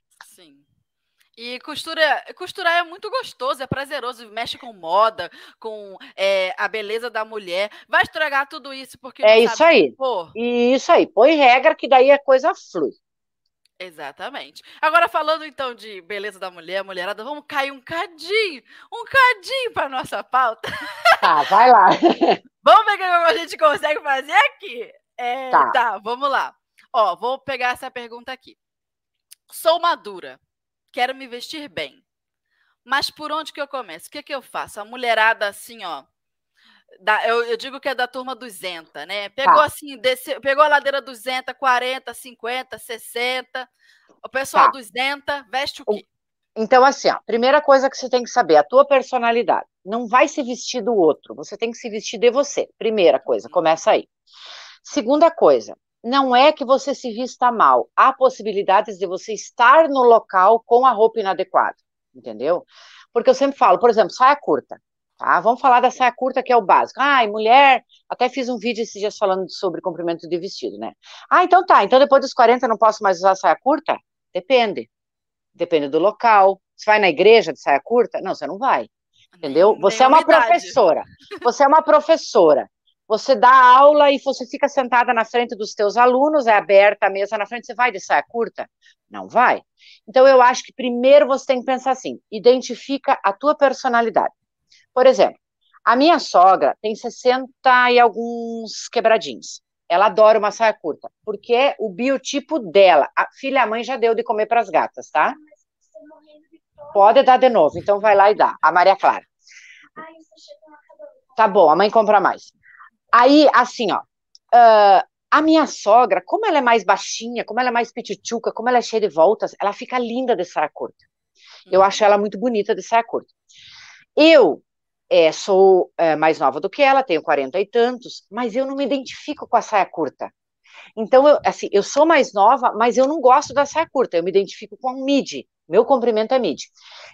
E costura, costurar é muito gostoso, é prazeroso, mexe com moda, com é, a beleza da mulher. Vai estragar tudo isso porque É não isso aí. compor? E isso aí, põe regra que daí a coisa flui. Exatamente. Agora, falando então de beleza da mulher, mulherada, vamos cair um cadinho, um cadinho para nossa pauta. Tá, vai lá. Vamos ver o que a gente consegue fazer aqui. É, tá. tá, vamos lá. Ó, vou pegar essa pergunta aqui. Sou madura, quero me vestir bem. Mas por onde que eu começo? O que, que eu faço? A mulherada assim, ó. Da, eu, eu, digo que é da turma 200, né? Pegou tá. assim, desceu, pegou a ladeira 200, 40, 50, 60. O pessoal tá. 200 veste o quê? Então, assim, ó, primeira coisa que você tem que saber, a tua personalidade. Não vai se vestir do outro, você tem que se vestir de você. Primeira coisa, começa aí. Segunda coisa, não é que você se vista mal, há possibilidades de você estar no local com a roupa inadequada, entendeu? Porque eu sempre falo, por exemplo, saia curta, tá? Vamos falar da saia curta que é o básico. Ai, mulher, até fiz um vídeo esses dias falando sobre comprimento de vestido, né? Ah, então tá, então depois dos 40 eu não posso mais usar saia curta? Depende depende do local. Você vai na igreja de saia curta? Não, você não vai. Entendeu? Você é uma professora. Você é uma professora. Você dá aula e você fica sentada na frente dos teus alunos, é aberta a mesa na frente, você vai de saia curta? Não vai. Então, eu acho que primeiro você tem que pensar assim: identifica a tua personalidade. Por exemplo, a minha sogra tem 60 e alguns quebradinhos. Ela adora uma saia curta, porque é o biotipo dela. A filha a mãe já deu de comer para as gatas, tá? Pode dar de novo, então vai lá e dá. A Maria Clara. Tá bom, a mãe compra mais. Aí, assim, ó. Uh, a minha sogra, como ela é mais baixinha, como ela é mais pitichuca, como ela é cheia de voltas, ela fica linda de saia curta. Eu uhum. acho ela muito bonita de saia curta. Eu é, sou é, mais nova do que ela, tenho 40 e tantos, mas eu não me identifico com a saia curta. Então, eu, assim, eu sou mais nova, mas eu não gosto da saia curta, eu me identifico com um midi, meu comprimento é midi.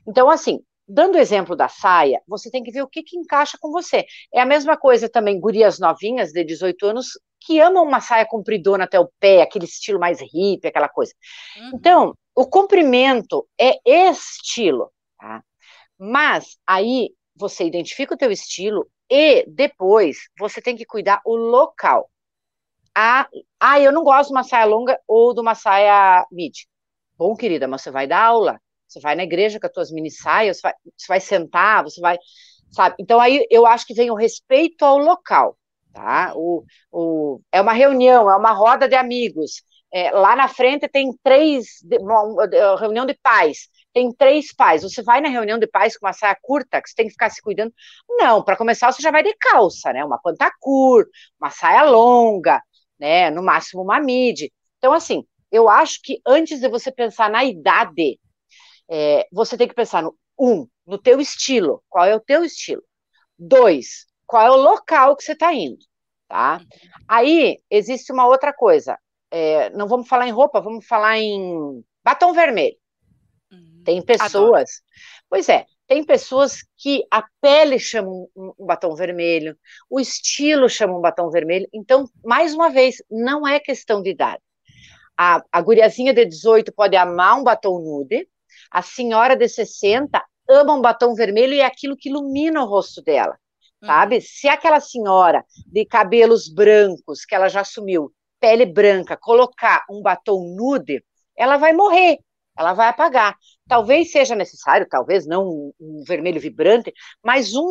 Então, assim, dando o exemplo da saia, você tem que ver o que, que encaixa com você. É a mesma coisa também, gurias novinhas de 18 anos, que amam uma saia compridona até o pé, aquele estilo mais hippie, aquela coisa. Uhum. Então, o comprimento é estilo, tá? Mas aí você identifica o teu estilo e depois você tem que cuidar o local. Ah, ah, eu não gosto de uma saia longa ou de uma saia mid. Bom, querida, mas você vai dar aula, você vai na igreja com as tuas mini saias, você vai, você vai sentar, você vai, sabe? Então aí eu acho que vem o respeito ao local, tá? O, o, é uma reunião, é uma roda de amigos. É, lá na frente tem três, uma, reunião de pais tem três pais. Você vai na reunião de pais com uma saia curta, que você tem que ficar se cuidando? Não, para começar, você já vai de calça, né? Uma pantacur, uma saia longa, né? No máximo uma midi. Então, assim, eu acho que antes de você pensar na idade, é, você tem que pensar no um, no teu estilo. Qual é o teu estilo? Dois, qual é o local que você está indo, tá? Aí existe uma outra coisa. É, não vamos falar em roupa, vamos falar em batom vermelho. Tem pessoas. Adoro. Pois é, tem pessoas que a pele chama um, um, batom vermelho, o estilo chama um batom vermelho. Então, mais uma vez, não é questão de idade. A, a guriazinha de 18 pode amar um batom nude, a senhora de 60 ama um batom vermelho e é aquilo que ilumina o rosto dela, sabe? Uhum. Se aquela senhora de cabelos brancos, que ela já assumiu, pele branca, colocar um batom nude, ela vai morrer, ela vai apagar. Talvez seja necessário, talvez não um, um vermelho vibrante, mas um,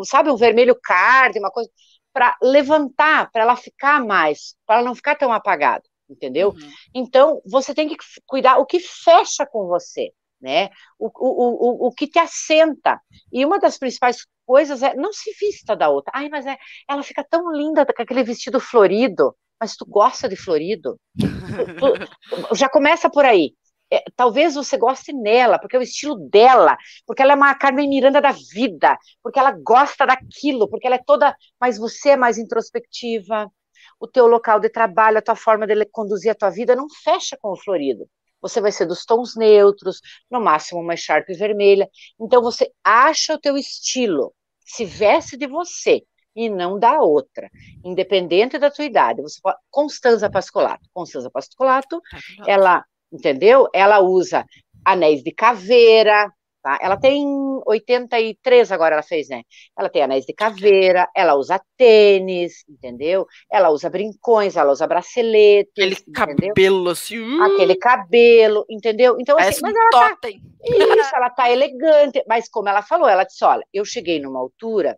um, sabe, um vermelho card, uma coisa, para levantar, para ela ficar mais, para ela não ficar tão apagada, entendeu? Uhum. Então, você tem que cuidar o que fecha com você, né? O, o, o, o que te assenta. E uma das principais coisas é não se vista da outra. Ai, mas é, ela fica tão linda com aquele vestido florido. Mas tu gosta de florido? tu, tu, já começa por aí é, talvez você goste nela, porque é o estilo dela, porque ela é uma Carmen Miranda da vida, porque ela gosta daquilo, porque ela é toda. Mas você é mais introspectiva, o teu local de trabalho, a tua forma de conduzir a tua vida não fecha com o florido. Você vai ser dos tons neutros, no máximo uma Sharp vermelha. Então você acha o teu estilo, se veste de você e não da outra, independente da tua idade. Você pode... Constanza Pascolato. Constanza Pascolato, ela entendeu? Ela usa anéis de caveira, tá? Ela tem 83 agora, ela fez, né? Ela tem anéis de caveira, ela usa tênis, entendeu? Ela usa brincões, ela usa braceletes. Aquele entendeu? cabelo assim. Uh, Aquele cabelo, entendeu? Então, assim, mas ela tá, isso, ela tá elegante, mas como ela falou, ela disse: olha, eu cheguei numa altura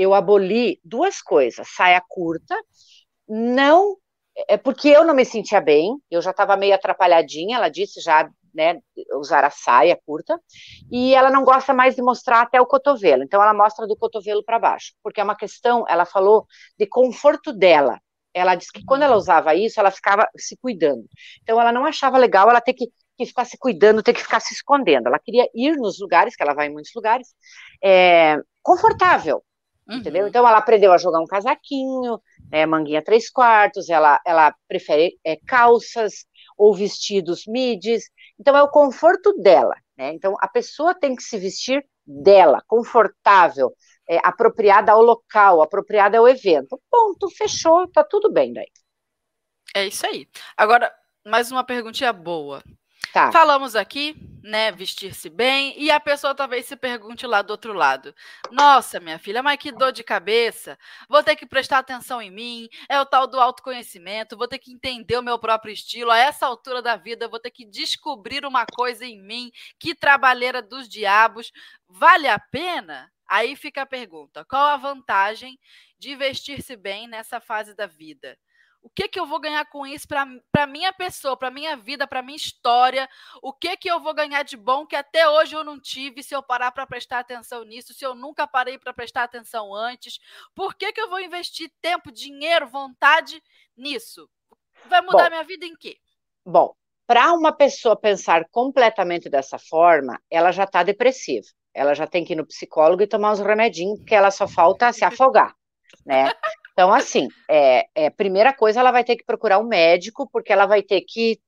eu aboli duas coisas: saia curta, não é porque eu não me sentia bem, eu já estava meio atrapalhadinha, ela disse já, né, usar a saia curta, e ela não gosta mais de mostrar até o cotovelo, então ela mostra do cotovelo para baixo, porque é uma questão, ela falou de conforto dela. Ela disse que quando ela usava isso, ela ficava se cuidando. Então ela não achava legal ela ter que, que ficar se cuidando, ter que ficar se escondendo. Ela queria ir nos lugares, que ela vai em muitos lugares, é, confortável, Uhum. Entendeu? Então ela aprendeu a jogar um casaquinho, né, manguinha três quartos, ela, ela prefere é, calças ou vestidos midis. Então é o conforto dela, né? Então a pessoa tem que se vestir dela, confortável, é, apropriada ao local, apropriada ao evento. Ponto, fechou, tá tudo bem daí. É isso aí. Agora, mais uma perguntinha boa. Tá. Falamos aqui, né, vestir-se bem, e a pessoa talvez se pergunte lá do outro lado: Nossa, minha filha, mas que dor de cabeça, vou ter que prestar atenção em mim, é o tal do autoconhecimento, vou ter que entender o meu próprio estilo, a essa altura da vida, vou ter que descobrir uma coisa em mim, que trabalheira dos diabos, vale a pena? Aí fica a pergunta: qual a vantagem de vestir-se bem nessa fase da vida? O que que eu vou ganhar com isso para minha pessoa, para minha vida, para minha história? O que que eu vou ganhar de bom que até hoje eu não tive se eu parar para prestar atenção nisso, se eu nunca parei para prestar atenção antes? Por que que eu vou investir tempo, dinheiro, vontade nisso? Vai mudar bom, minha vida em quê? Bom, para uma pessoa pensar completamente dessa forma, ela já está depressiva. Ela já tem que ir no psicólogo e tomar uns remedinhos, porque ela só falta se afogar, né? Então, assim, é, é, primeira coisa, ela vai ter que procurar um médico, porque ela vai ter que.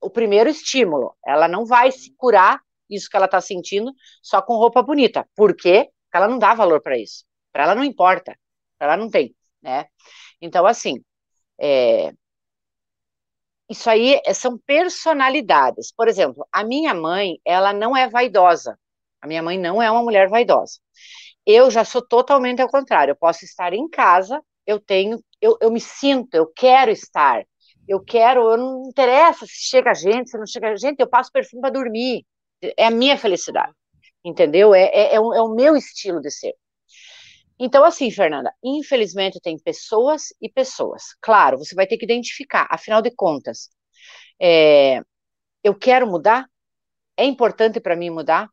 O primeiro estímulo, ela não vai se curar isso que ela está sentindo só com roupa bonita. Por quê? Porque ela não dá valor para isso. Para ela não importa. Ela não tem, né? Então, assim, é, isso aí é, são personalidades. Por exemplo, a minha mãe, ela não é vaidosa. A minha mãe não é uma mulher vaidosa. Eu já sou totalmente ao contrário. Eu posso estar em casa eu tenho, eu, eu me sinto, eu quero estar, eu quero, eu não interessa se chega gente, se não chega gente, eu passo perfume para dormir, é a minha felicidade, entendeu? É, é, é, o, é o meu estilo de ser. Então, assim, Fernanda, infelizmente tem pessoas e pessoas. Claro, você vai ter que identificar, afinal de contas, é, eu quero mudar? É importante para mim mudar?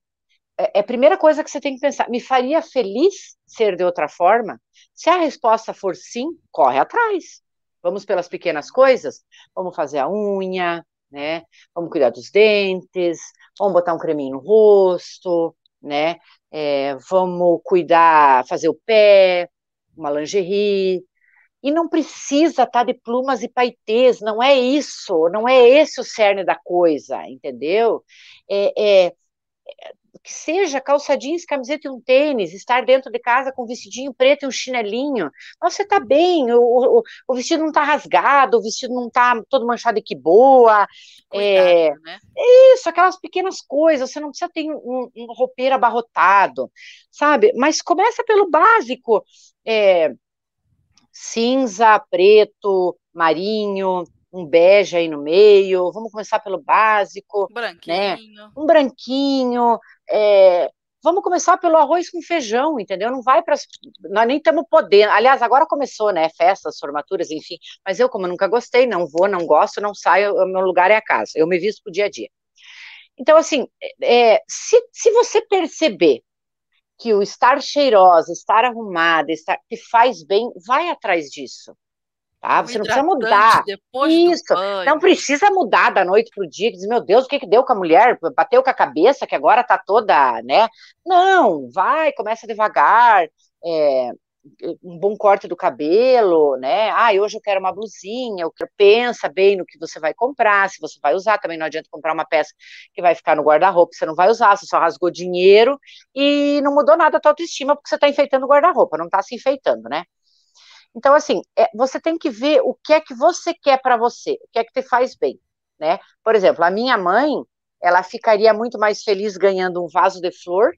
É, é a primeira coisa que você tem que pensar. Me faria feliz ser de outra forma? Se a resposta for sim, corre atrás. Vamos pelas pequenas coisas? Vamos fazer a unha, né? Vamos cuidar dos dentes, vamos botar um creminho no rosto, né? É, vamos cuidar, fazer o pé, uma lingerie. E não precisa estar tá de plumas e paetês, não é isso, não é esse o cerne da coisa, entendeu? É, é, que seja calça jeans, camiseta e um tênis, estar dentro de casa com um vestidinho preto e um chinelinho. Você está bem, o, o, o, vestido não está rasgado, o vestido não está todo manchado e que boa. é, né? Isso, aquelas pequenas coisas, você não precisa ter um, um roupeiro abarrotado, sabe? Mas começa pelo básico. É, cinza, preto, marinho, um bege aí no meio, vamos começar pelo básico. Né? Branquinho. Né? Um branquinho. É, vamos começar pelo arroz com feijão, entendeu? Não vai para. Nós nem estamos podendo. Aliás, agora começou, né? Festas, formaturas, enfim. Mas eu, como nunca gostei, não vou, não gosto, não saio, o meu lugar é a casa. Eu me visto pro dia a dia. Então, assim, é, se, se você perceber que o estar cheirosa, estar arrumada, estar, faz bem, vai atrás disso. Tá? Você não precisa mudar. Isso. Não precisa mudar da noite para o dia, que diz, meu Deus, o que, que deu com a mulher? Bateu com a cabeça, que agora tá toda, né? Não, vai, começa devagar. É, um bom corte do cabelo, né? Ah, hoje eu quero uma blusinha, eu quero, pensa bem no que você vai comprar, se você vai usar, também não adianta comprar uma peça que vai ficar no guarda-roupa, você não vai usar, você só rasgou dinheiro e não mudou nada a tua autoestima porque você está enfeitando o guarda-roupa, não está se enfeitando, né? Então, assim, é, você tem que ver o que é que você quer para você, o que é que te faz bem, né? Por exemplo, a minha mãe, ela ficaria muito mais feliz ganhando um vaso de flor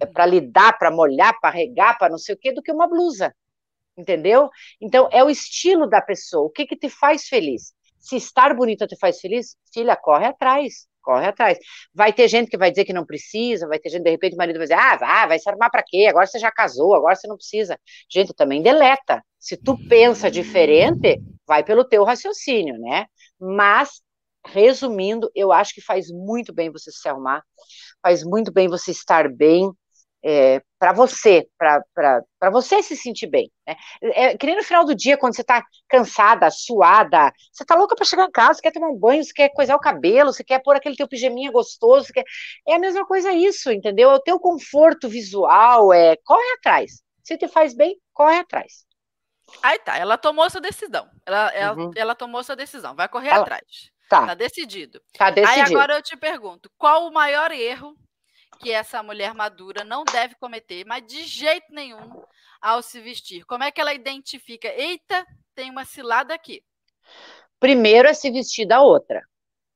é, para lidar, para molhar, para regar, para não sei o quê, do que uma blusa, entendeu? Então, é o estilo da pessoa, o que que te faz feliz. Se estar bonita te faz feliz, filha, corre atrás. corre atrás. Vai ter gente que vai dizer que não precisa, vai ter gente, de repente, o marido vai dizer, ah, vai, vai se armar para quê? Agora você já casou, agora você não precisa. Gente, também deleta. Se tu pensa diferente, vai pelo teu raciocínio, né? Mas, resumindo, eu acho que faz muito bem você se arrumar, faz muito bem você estar bem, é, para você, para você se sentir bem. Né? É, que nem no final do dia, quando você está cansada, suada, você está louca para chegar em casa, você quer tomar um banho, você quer coisar o cabelo, você quer pôr aquele teu pijaminha gostoso, quer... é a mesma coisa isso, entendeu? É o teu conforto visual, é corre atrás. Se te faz bem, corre atrás. Aí tá, ela tomou essa decisão. Ela, ela, uhum. ela tomou essa decisão, vai correr ela... atrás. Tá. tá decidido. Tá decidido. Aí agora eu te pergunto, qual o maior erro que essa mulher madura não deve cometer, mas de jeito nenhum, ao se vestir? Como é que ela identifica? Eita, tem uma cilada aqui. Primeiro é se vestir da outra,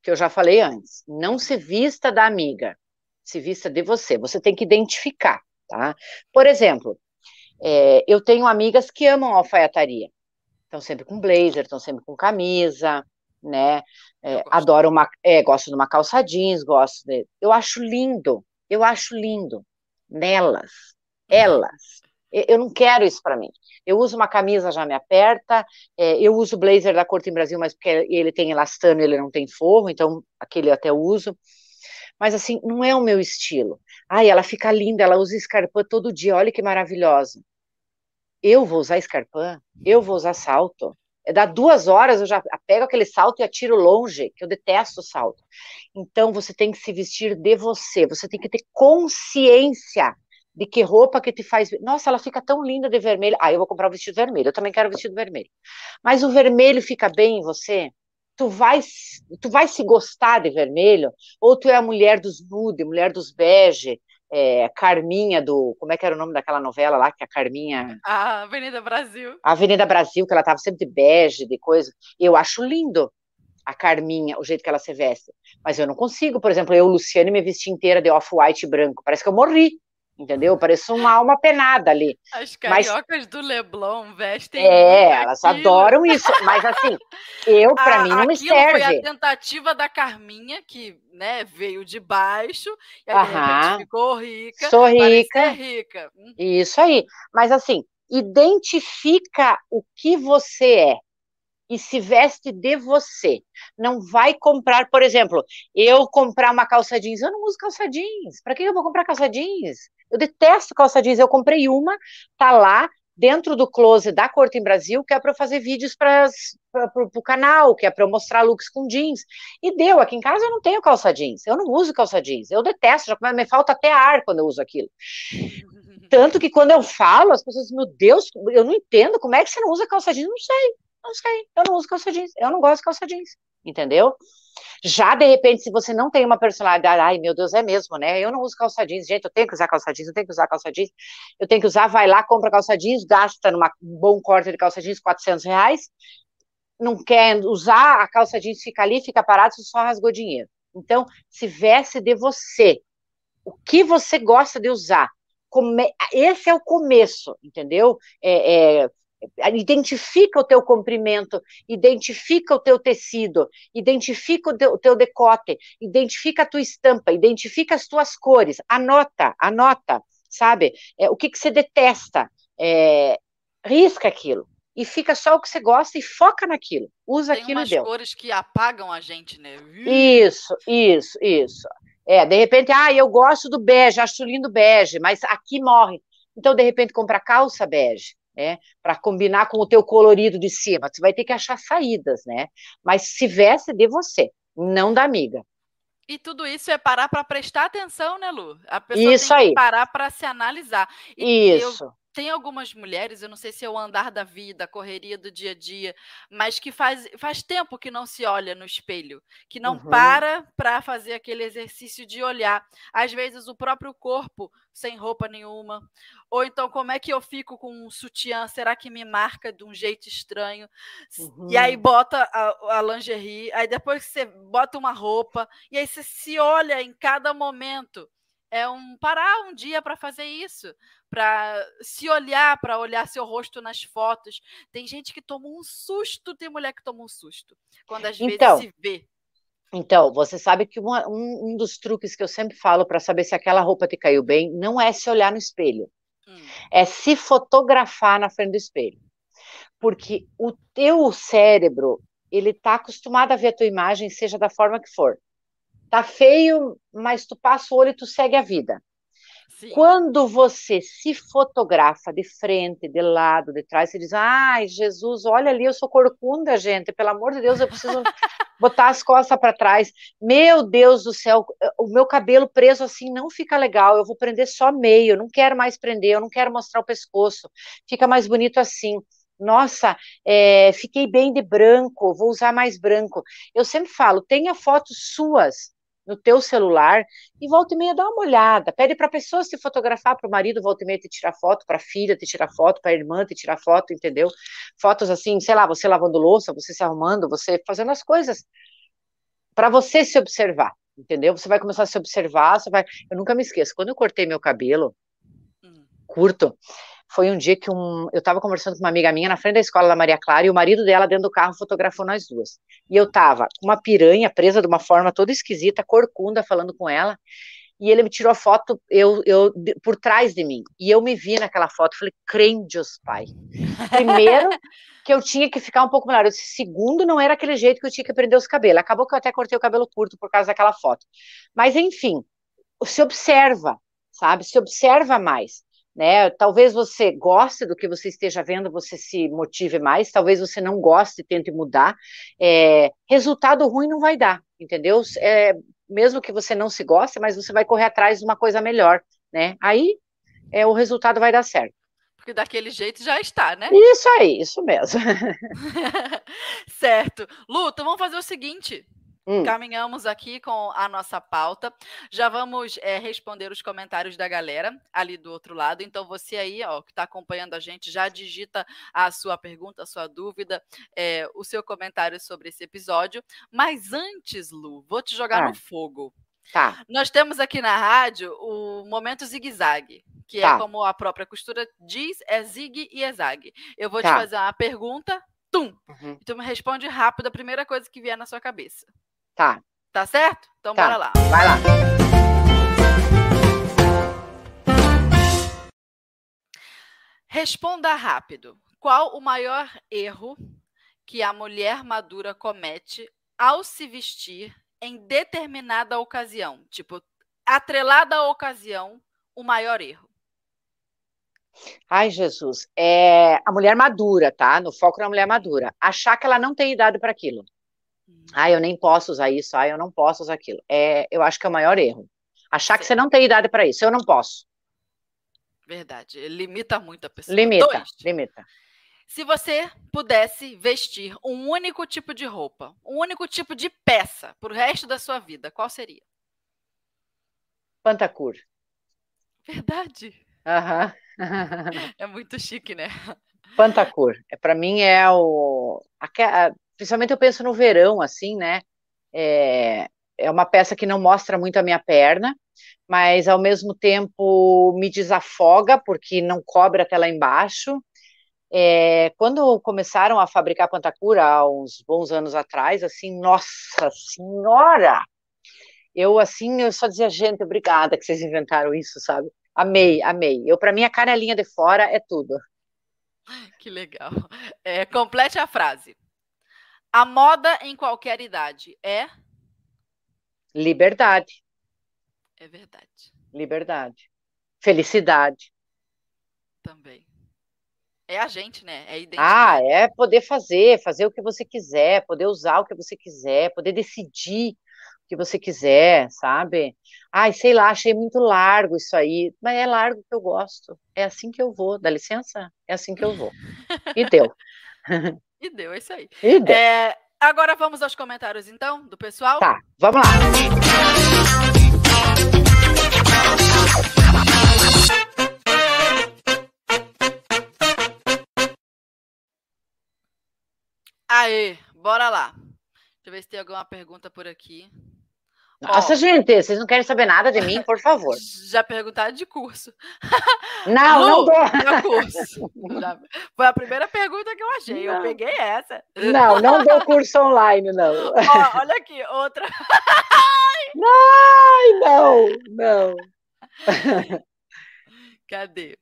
que eu já falei antes. Não se vista da amiga, se vista de você. Você tem que identificar, tá? Por exemplo, é, eu tenho amigas que amam alfaiataria. Estão sempre com blazer, estão sempre com camisa, né? É, adoram uma, é, gosto de uma calça jeans, gosto de. Eu acho lindo. Eu acho lindo nelas, elas. Eu não quero isso para mim. Eu uso uma camisa, já me aperta. É, eu uso blazer da Corte em Brasil, mas porque ele tem elastano, ele não tem forro, então aquele eu até uso. Mas assim, não é o meu estilo. Ai, ela fica linda, ela usa escarpã todo dia, olha que maravilhosa. Eu vou usar escarpã? Eu vou usar salto? É, dá duas horas, eu já pego aquele salto e atiro longe, que eu detesto o salto. Então, você tem que se vestir de você, você tem que ter consciência de que roupa que te faz. Nossa, ela fica tão linda de vermelho. Ah, eu vou comprar o vestido vermelho, eu também quero o vestido vermelho. Mas o vermelho fica bem em você? Tu vai, tu vai se gostar de vermelho? Ou tu é a mulher dos nude, mulher dos bege, é, Carminha do. Como é que era o nome daquela novela lá, que a Carminha. A Avenida Brasil. A Avenida Brasil, que ela tava sempre de bege, de coisa. Eu acho lindo a Carminha, o jeito que ela se veste. Mas eu não consigo, por exemplo, eu, Luciane, me vestir inteira de off-white branco. Parece que eu morri entendeu? Parece uma alma penada ali. As cariocas mas, do Leblon vestem. É, elas adoram isso, mas assim, eu, para mim, não me serve. Foi a tentativa da Carminha, que né, veio de baixo, e aí Aham. ficou rica. Sou rica. rica. Hum. Isso aí. Mas assim, identifica o que você é e se veste de você. Não vai comprar, por exemplo, eu comprar uma calça jeans, eu não uso calça jeans. Para que eu vou comprar calça jeans? Eu detesto calça jeans. Eu comprei uma, tá lá dentro do closet da Corte em Brasil, que é para fazer vídeos para o canal, que é para eu mostrar looks com jeans. E deu, aqui em casa eu não tenho calça jeans, eu não uso calça jeans, eu detesto, já me falta até ar quando eu uso aquilo. Tanto que quando eu falo, as pessoas dizem, meu Deus, eu não entendo, como é que você não usa calça jeans? Não sei, não sei, eu não uso calça jeans, eu não gosto de calça jeans, entendeu? Já, de repente, se você não tem uma personalidade, ai, meu Deus, é mesmo, né? Eu não uso calça jeans, gente, eu tenho que usar calça jeans, eu tenho que usar calça jeans, eu tenho que usar, vai lá, compra calça jeans, gasta num bom corte de calça jeans 400 reais, não quer usar, a calça jeans fica ali, fica parado, você só rasgou dinheiro. Então, se veste de você, o que você gosta de usar, Come... esse é o começo, entendeu? É, é, identifica o teu comprimento, identifica o teu tecido, identifica o teu, o teu, decote, identifica a tua estampa, identifica as tuas cores, anota, anota, sabe? É, o que, que você detesta, é, risca aquilo. E fica só o que você gosta e foca naquilo. Usa Tem aquilo e deu. cores que apagam a gente, né? Isso, isso, isso. É, de repente, ah, eu gosto do bege, acho lindo bege, mas aqui morre. Então, de repente, compra calça bege né? Para combinar com o teu colorido de cima. Você vai ter que achar saídas, né? Mas se veste de você, não da amiga. E tudo isso é parar para prestar atenção, né, Lu? A pessoa isso tem aí. que parar para se analisar. E isso. Eu tem algumas mulheres, eu não sei se é o andar da vida, a correria do dia a dia, mas que faz, faz tempo que não se olha no espelho, que não uhum. para para fazer aquele exercício de olhar. Às vezes o próprio corpo sem roupa nenhuma, ou então como é que eu fico com um sutiã, será que me marca de um jeito estranho? Uhum. E aí uhum. bota a, a lingerie, aí depois você bota uma roupa, e aí você se olha em cada momento é um parar um dia para fazer isso, para se olhar, para olhar seu rosto nas fotos. Tem gente que toma um susto, tem mulher que toma um susto quando às então, vezes se vê. Então, você sabe que uma, um, um, dos truques que eu sempre falo para saber se aquela roupa te caiu bem não é se olhar no espelho, hum. é se fotografar na frente do espelho. Porque o teu cérebro, ele tá acostumado a ver a tua imagem, seja da forma que for. Tá feio, mas tu passa o olho e tu segue a vida. Sim. Quando você se fotografa de frente, de lado, de trás, você diz: Ai, Jesus, olha ali, eu sou corcunda, gente, pelo amor de Deus, eu preciso botar as costas para trás. Meu Deus do céu, o meu cabelo preso assim não fica legal, eu vou prender só meio, eu não quero mais prender, eu não quero mostrar o pescoço, fica mais bonito assim. Nossa, é, fiquei bem de branco, vou usar mais branco. Eu sempre falo, tenha fotos suas no teu celular e volta e meia dá uma olhada. Pede para a pessoa se fotografar, para o marido volta e meia te tirar foto, para a filha te tirar foto, para a irmã te tirar foto, entendeu? Fotos assim, sei lá, você lavando louça, você se arrumando, você fazendo as coisas para você se observar, entendeu? Você vai começar a se observar, você vai. Eu nunca me esqueço, quando eu cortei meu cabelo hum. curto, foi um dia que um, eu estava conversando com uma amiga minha na frente da escola da Maria Clara e o marido dela dentro do carro fotografou nós duas. E eu tava com uma piranha presa de uma forma toda esquisita, corcunda, falando com ela. E ele me tirou a foto eu, eu por trás de mim. E eu me vi naquela foto, falei, crêndios, pai. Primeiro, que eu tinha que ficar um pouco melhor. Segundo, não era aquele jeito que eu tinha que prender os cabelos. Acabou que eu até cortei o cabelo curto por causa daquela foto. Mas, enfim, se observa, sabe? Se observa mais né? Talvez você goste do que você esteja vendo, você se motive mais, talvez você não goste, tente mudar. É, resultado ruim não vai dar, entendeu? É, mesmo que você não se goste, mas você vai correr atrás de uma coisa melhor, né? Aí é, o resultado vai dar certo. Porque daquele jeito já está, né? Isso aí, isso mesmo. certo. Lu, então vamos fazer o seguinte. Hum. Caminhamos aqui com a nossa pauta. Já vamos é, responder os comentários da galera ali do outro lado. Então, você aí, ó, que está acompanhando a gente, já digita a sua pergunta, a sua dúvida, é, o seu comentário sobre esse episódio. Mas antes, Lu, vou te jogar ah. no fogo. Tá. Nós temos aqui na rádio o momento zigue-zague, que é tá. é como a própria costura diz, é zigue e é zague. Eu vou tá. te fazer uma pergunta, tum, uhum. e tu me responde rápido a primeira coisa que vier na sua cabeça. Tá. Tá certo? Então tá. bora lá. Vai lá. Responda rápido. Qual o maior erro que a mulher madura comete ao se vestir em determinada ocasião? Tipo, atrelada à ocasião, o maior erro. Ai, Jesus. É a mulher madura, tá? No foco da mulher madura. Achar que ela não tem idade para aquilo. Ah, eu nem posso usar isso, ah, eu não posso usar aquilo. É, eu acho que é o maior erro. Achar que você não tem idade para isso, eu não posso. Verdade, limita muito a pessoa. Limita, Dois. limita. Se você pudesse vestir um único tipo de roupa, um único tipo de peça para o resto da sua vida, qual seria? Pantacur. Verdade. Aham. é muito chique, né? Pantacur. É, para mim é o. Principalmente eu penso no verão, assim, né? É, é uma peça que não mostra muito a minha perna, mas ao mesmo tempo me desafoga, porque não cobre até lá embaixo. É, quando começaram a fabricar Pantacura, há uns bons anos atrás, assim, nossa senhora! Eu, assim, eu só dizia, gente, obrigada que vocês inventaram isso, sabe? Amei, amei. Eu, para mim, a canelinha de fora é tudo. Que legal. É, complete a frase. A moda em qualquer idade é? Liberdade. É verdade. Liberdade. Felicidade. Também. É a gente, né? É Ah, é poder fazer, fazer o que você quiser, poder usar o que você quiser, poder decidir o que você quiser, sabe? Ai, sei lá, achei muito largo isso aí, mas é largo que eu gosto. É assim que eu vou, dá licença? É assim que eu vou. E deu. E deu, é isso aí. E deu. É, agora vamos aos comentários, então, do pessoal? Tá, vamos lá. Aê, bora lá. Deixa eu ver se tem alguma pergunta por aqui. Nossa, Ó, gente, vocês não querem saber nada de mim, por favor. Já perguntaram de curso. Não, Lu, não dou. curso. Já, foi a primeira pergunta que eu achei. Não. Eu peguei essa. Não, não dou curso online, não. Ó, olha aqui, outra. Ai, não, não. Cadê?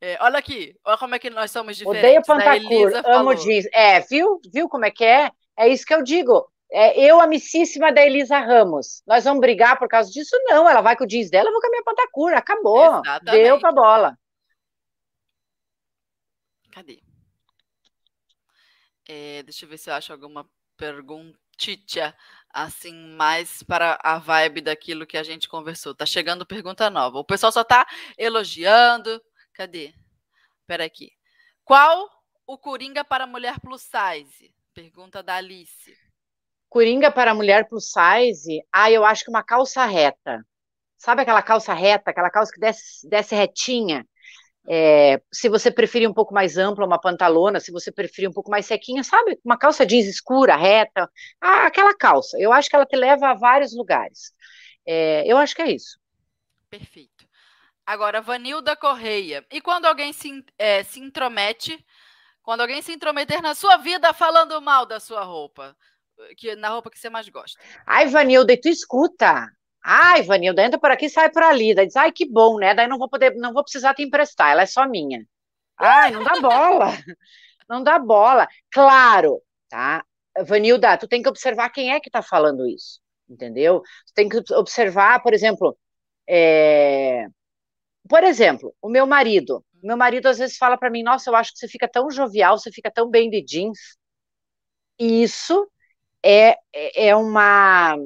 É, olha aqui, olha como é que nós somos diferentes. Odeio Pantacur, amo jeans. É, viu? Viu como é que é? É isso que eu digo. É, eu, amicíssima da Elisa Ramos. Nós vamos brigar por causa disso? Não, ela vai com o jeans dela, eu vou com a minha Pantacur. Acabou. Exatamente. Deu pra bola. Cadê? É, deixa eu ver se eu acho alguma perguntinha assim, mais para a vibe daquilo que a gente conversou. Tá chegando pergunta nova. O pessoal só tá elogiando. Cadê? Espera aqui. Qual o Coringa para mulher plus size? Pergunta da Alice. Coringa para mulher plus size? Ah, eu acho que uma calça reta. Sabe aquela calça reta, aquela calça que desce, desce retinha? É, se você preferir um pouco mais ampla, uma pantalona, se você preferir um pouco mais sequinha, sabe? Uma calça jeans escura, reta. Ah, aquela calça. Eu acho que ela te leva a vários lugares. É, eu acho que é isso. Perfeito. Agora, Vanilda Correia. E quando alguém se, é, se intromete, quando alguém se intrometer na sua vida falando mal da sua roupa, que na roupa que você mais gosta? Ai, Vanilda, e tu escuta. Ai, Vanilda, entra por aqui sai por ali. Daí diz, ai, que bom, né? Daí não vou poder, não vou precisar te emprestar, ela é só minha. Ai, não dá bola. Não dá bola. Claro, tá? Vanilda, tu tem que observar quem é que tá falando isso, entendeu? Tu tem que observar, por exemplo, é... por exemplo, o meu marido. Meu marido às vezes fala para mim, nossa, eu acho que você fica tão jovial, você fica tão bem de jeans. Isso é, é, é uma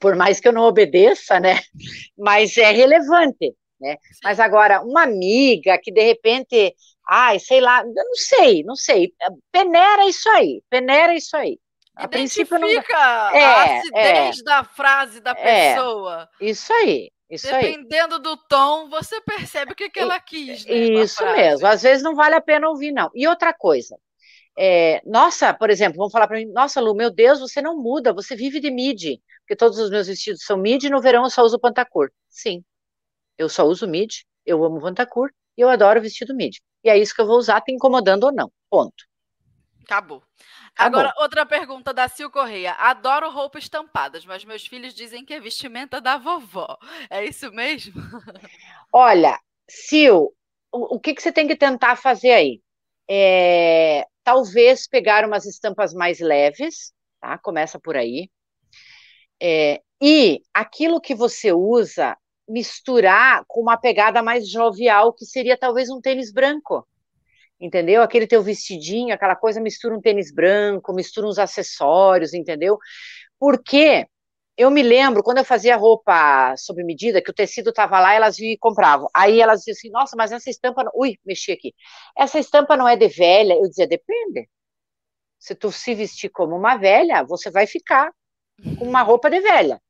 por mais que eu não obedeça, né? Mas é relevante, né? Mas agora, uma amiga que de repente, ai, sei lá, eu não sei, não sei, peneira isso aí, peneira isso aí. A princípio não é, a acidez é, da frase da é, pessoa. Isso aí. Isso Dependendo aí. do tom, você percebe o que, que ela quis. Né, isso mesmo. Às vezes não vale a pena ouvir, não. E outra coisa, é, nossa, por exemplo, vão falar para mim, nossa, Lu, meu Deus, você não muda, você vive de midi, porque todos os meus vestidos são midi e no verão eu só uso pantacur. Sim, eu só uso midi, eu amo pantacur e eu adoro vestido midi. E é isso que eu vou usar, te incomodando ou não. Ponto. Acabou. Acabou. Agora, outra pergunta da Sil Correia. Adoro roupas estampadas, mas meus filhos dizem que é vestimenta da vovó. É isso mesmo? Olha, Sil, o, o que, que você tem que tentar fazer aí? É, talvez pegar umas estampas mais leves, tá? Começa por aí. É, e aquilo que você usa, misturar com uma pegada mais jovial, que seria talvez um tênis branco. Entendeu? Aquele teu vestidinho, aquela coisa, mistura um tênis branco, mistura uns acessórios, entendeu? Porque eu me lembro, quando eu fazia roupa sob medida, que o tecido estava lá, elas vinham e compravam. Aí elas diziam assim, nossa, mas essa estampa... Não... Ui, mexi aqui. Essa estampa não é de velha? Eu dizia, depende. Se tu se vestir como uma velha, você vai ficar com uma roupa de velha.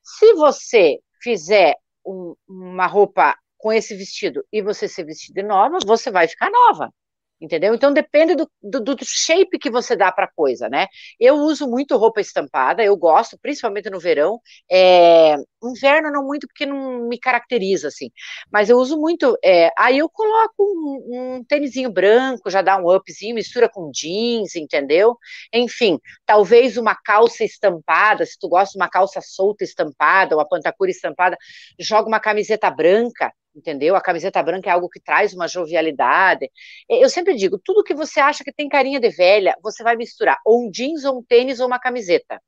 Se você fizer um, uma roupa com esse vestido e você se vestir de nova, você vai ficar nova entendeu? Então depende do, do, do shape que você dá para a coisa, né? Eu uso muito roupa estampada, eu gosto, principalmente no verão. É, inverno não muito porque não me caracteriza assim, mas eu uso muito. É, aí eu coloco um, um tênisinho branco, já dá um upzinho, mistura com jeans, entendeu? Enfim, talvez uma calça estampada, se tu gosta de uma calça solta estampada, uma pantacura estampada, joga uma camiseta branca entendeu? A camiseta branca é algo que traz uma jovialidade. Eu sempre digo, tudo que você acha que tem carinha de velha, você vai misturar ou um jeans, ou um tênis, ou uma camiseta.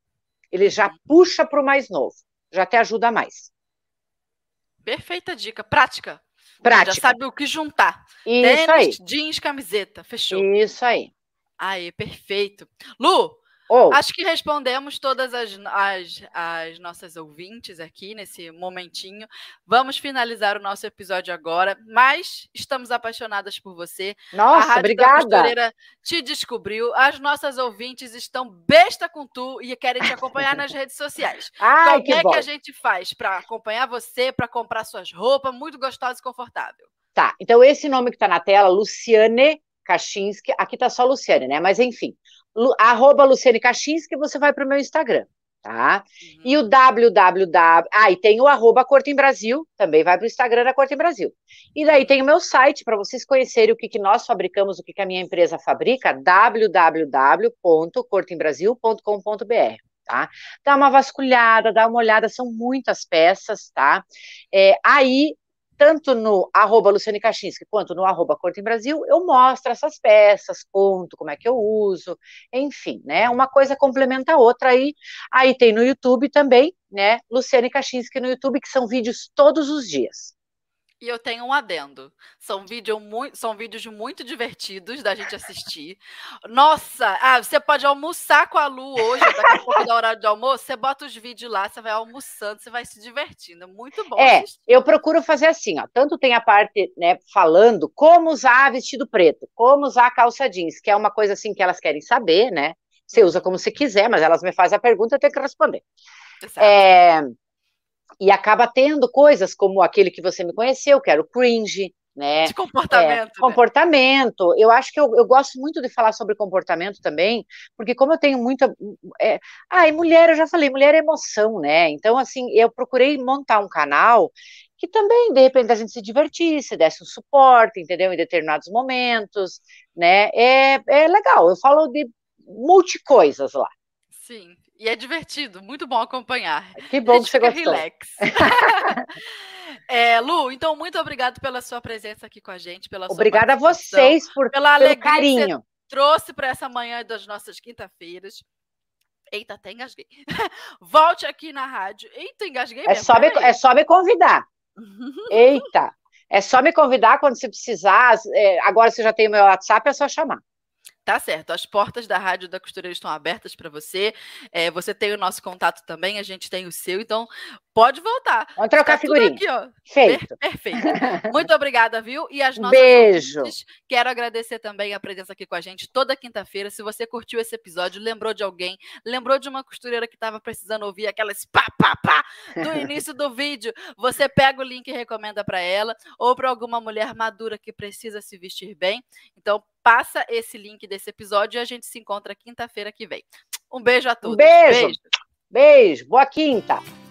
Ele já uhum. puxa para o mais novo, já te ajuda mais. Perfeita dica, prática. Prática. Já sabe o que juntar. Isso tênis, aí. jeans, camiseta, fechou. Isso aí. Aí, perfeito. Lu, Acho que respondemos todas as, as, as, nossas ouvintes aqui nesse momentinho. Vamos finalizar o nosso episódio agora, mas estamos apaixonadas por você. Nossa, a Rádio obrigada. Da Costureira te descobriu. As nossas ouvintes estão besta com tu e querem te acompanhar nas redes sociais. Ai, Como que é bom. que a gente faz para acompanhar você, para comprar suas roupas muito gostosa e confortável? Tá, então esse nome que está na tela, Luciane Kaczynski, aqui está só Luciane, né? Mas enfim, arroba Luciane Kaczynski, você vai para o meu Instagram. tá? Uhum. E o www. Ah, e tem o arroba Corte em Brasil, também vai para o Instagram da Corte em Brasil. E daí tem o meu site para vocês conhecerem o que, que nós fabricamos, o que, que a minha empresa fabrica, www.cortembrasil.com.br. Tá? Dá uma vasculhada, dá uma olhada, são muitas peças, tá? É, aí tanto no arroba Luciane Kaczynski quanto no arroba Corte em Brasil, eu mostro essas peças, conto como é que eu uso, enfim, né? Uma coisa complementa a outra aí. Aí tem no YouTube também, né? Luciane Kaczynski no YouTube, que são vídeos todos os dias. E eu tenho um adendo. São, vídeo muito, são vídeos muito divertidos da gente assistir. Nossa, ah, você pode almoçar com a Lu hoje, daqui a pouco da hora de almoço, você bota os vídeos lá, você vai almoçando, você vai se divertindo. Muito bom. É, assistir. eu procuro fazer assim, ó. Tanto tem a parte, né, falando como usar vestido preto, como usar calça jeans, que é uma coisa assim que elas querem saber, né? Você usa como você quiser, mas elas me fazem a pergunta, eu tenho que responder. Exato. É, e acaba tendo coisas como aquele que você me conheceu, que era o cringe, né? De comportamento. É, né? comportamento. Eu acho que eu, eu, gosto muito de falar sobre comportamento também, porque como eu tenho muita. É, ah, e mulher, eu já falei, mulher é emoção, né? Então, assim, eu procurei montar um canal que também, de repente, a gente se divertisse, desse um suporte, entendeu? Em determinados momentos, né? É, é legal. Eu falo de multi-coisas lá. Sim, e é divertido, muito bom acompanhar. Que bom que você gostou. Relax. é, Lu, então muito obrigado pela sua presença aqui com a gente, pela Obrigada a vocês por pela pelo carinho. Que trouxe para essa manhã das nossas quinta-feiras. Eita, até engasguei. Volte aqui na rádio. Eita, engasguei. É, só me, é só me convidar. Eita. É só me convidar quando você precisar. É, agora você já tem o meu WhatsApp, é só chamar. Tá certo, as portas da Rádio da Costureira estão abertas para você. É, você tem o nosso contato também, a gente tem o seu, então pode voltar. Vamos trocar tá figurinha. Aqui, ó. Feito. Per perfeito. Muito obrigada, viu? E as nossas Beijo. Ouvintes, quero agradecer também a presença aqui com a gente toda quinta-feira. Se você curtiu esse episódio, lembrou de alguém, lembrou de uma costureira que estava precisando ouvir aquelas pá, pá, pá do início do vídeo, você pega o link e recomenda para ela, ou para alguma mulher madura que precisa se vestir bem. Então, passa esse link desse episódio e a gente se encontra quinta-feira que vem. Um beijo a todos. Um beijo. Beijo. beijo. Boa quinta.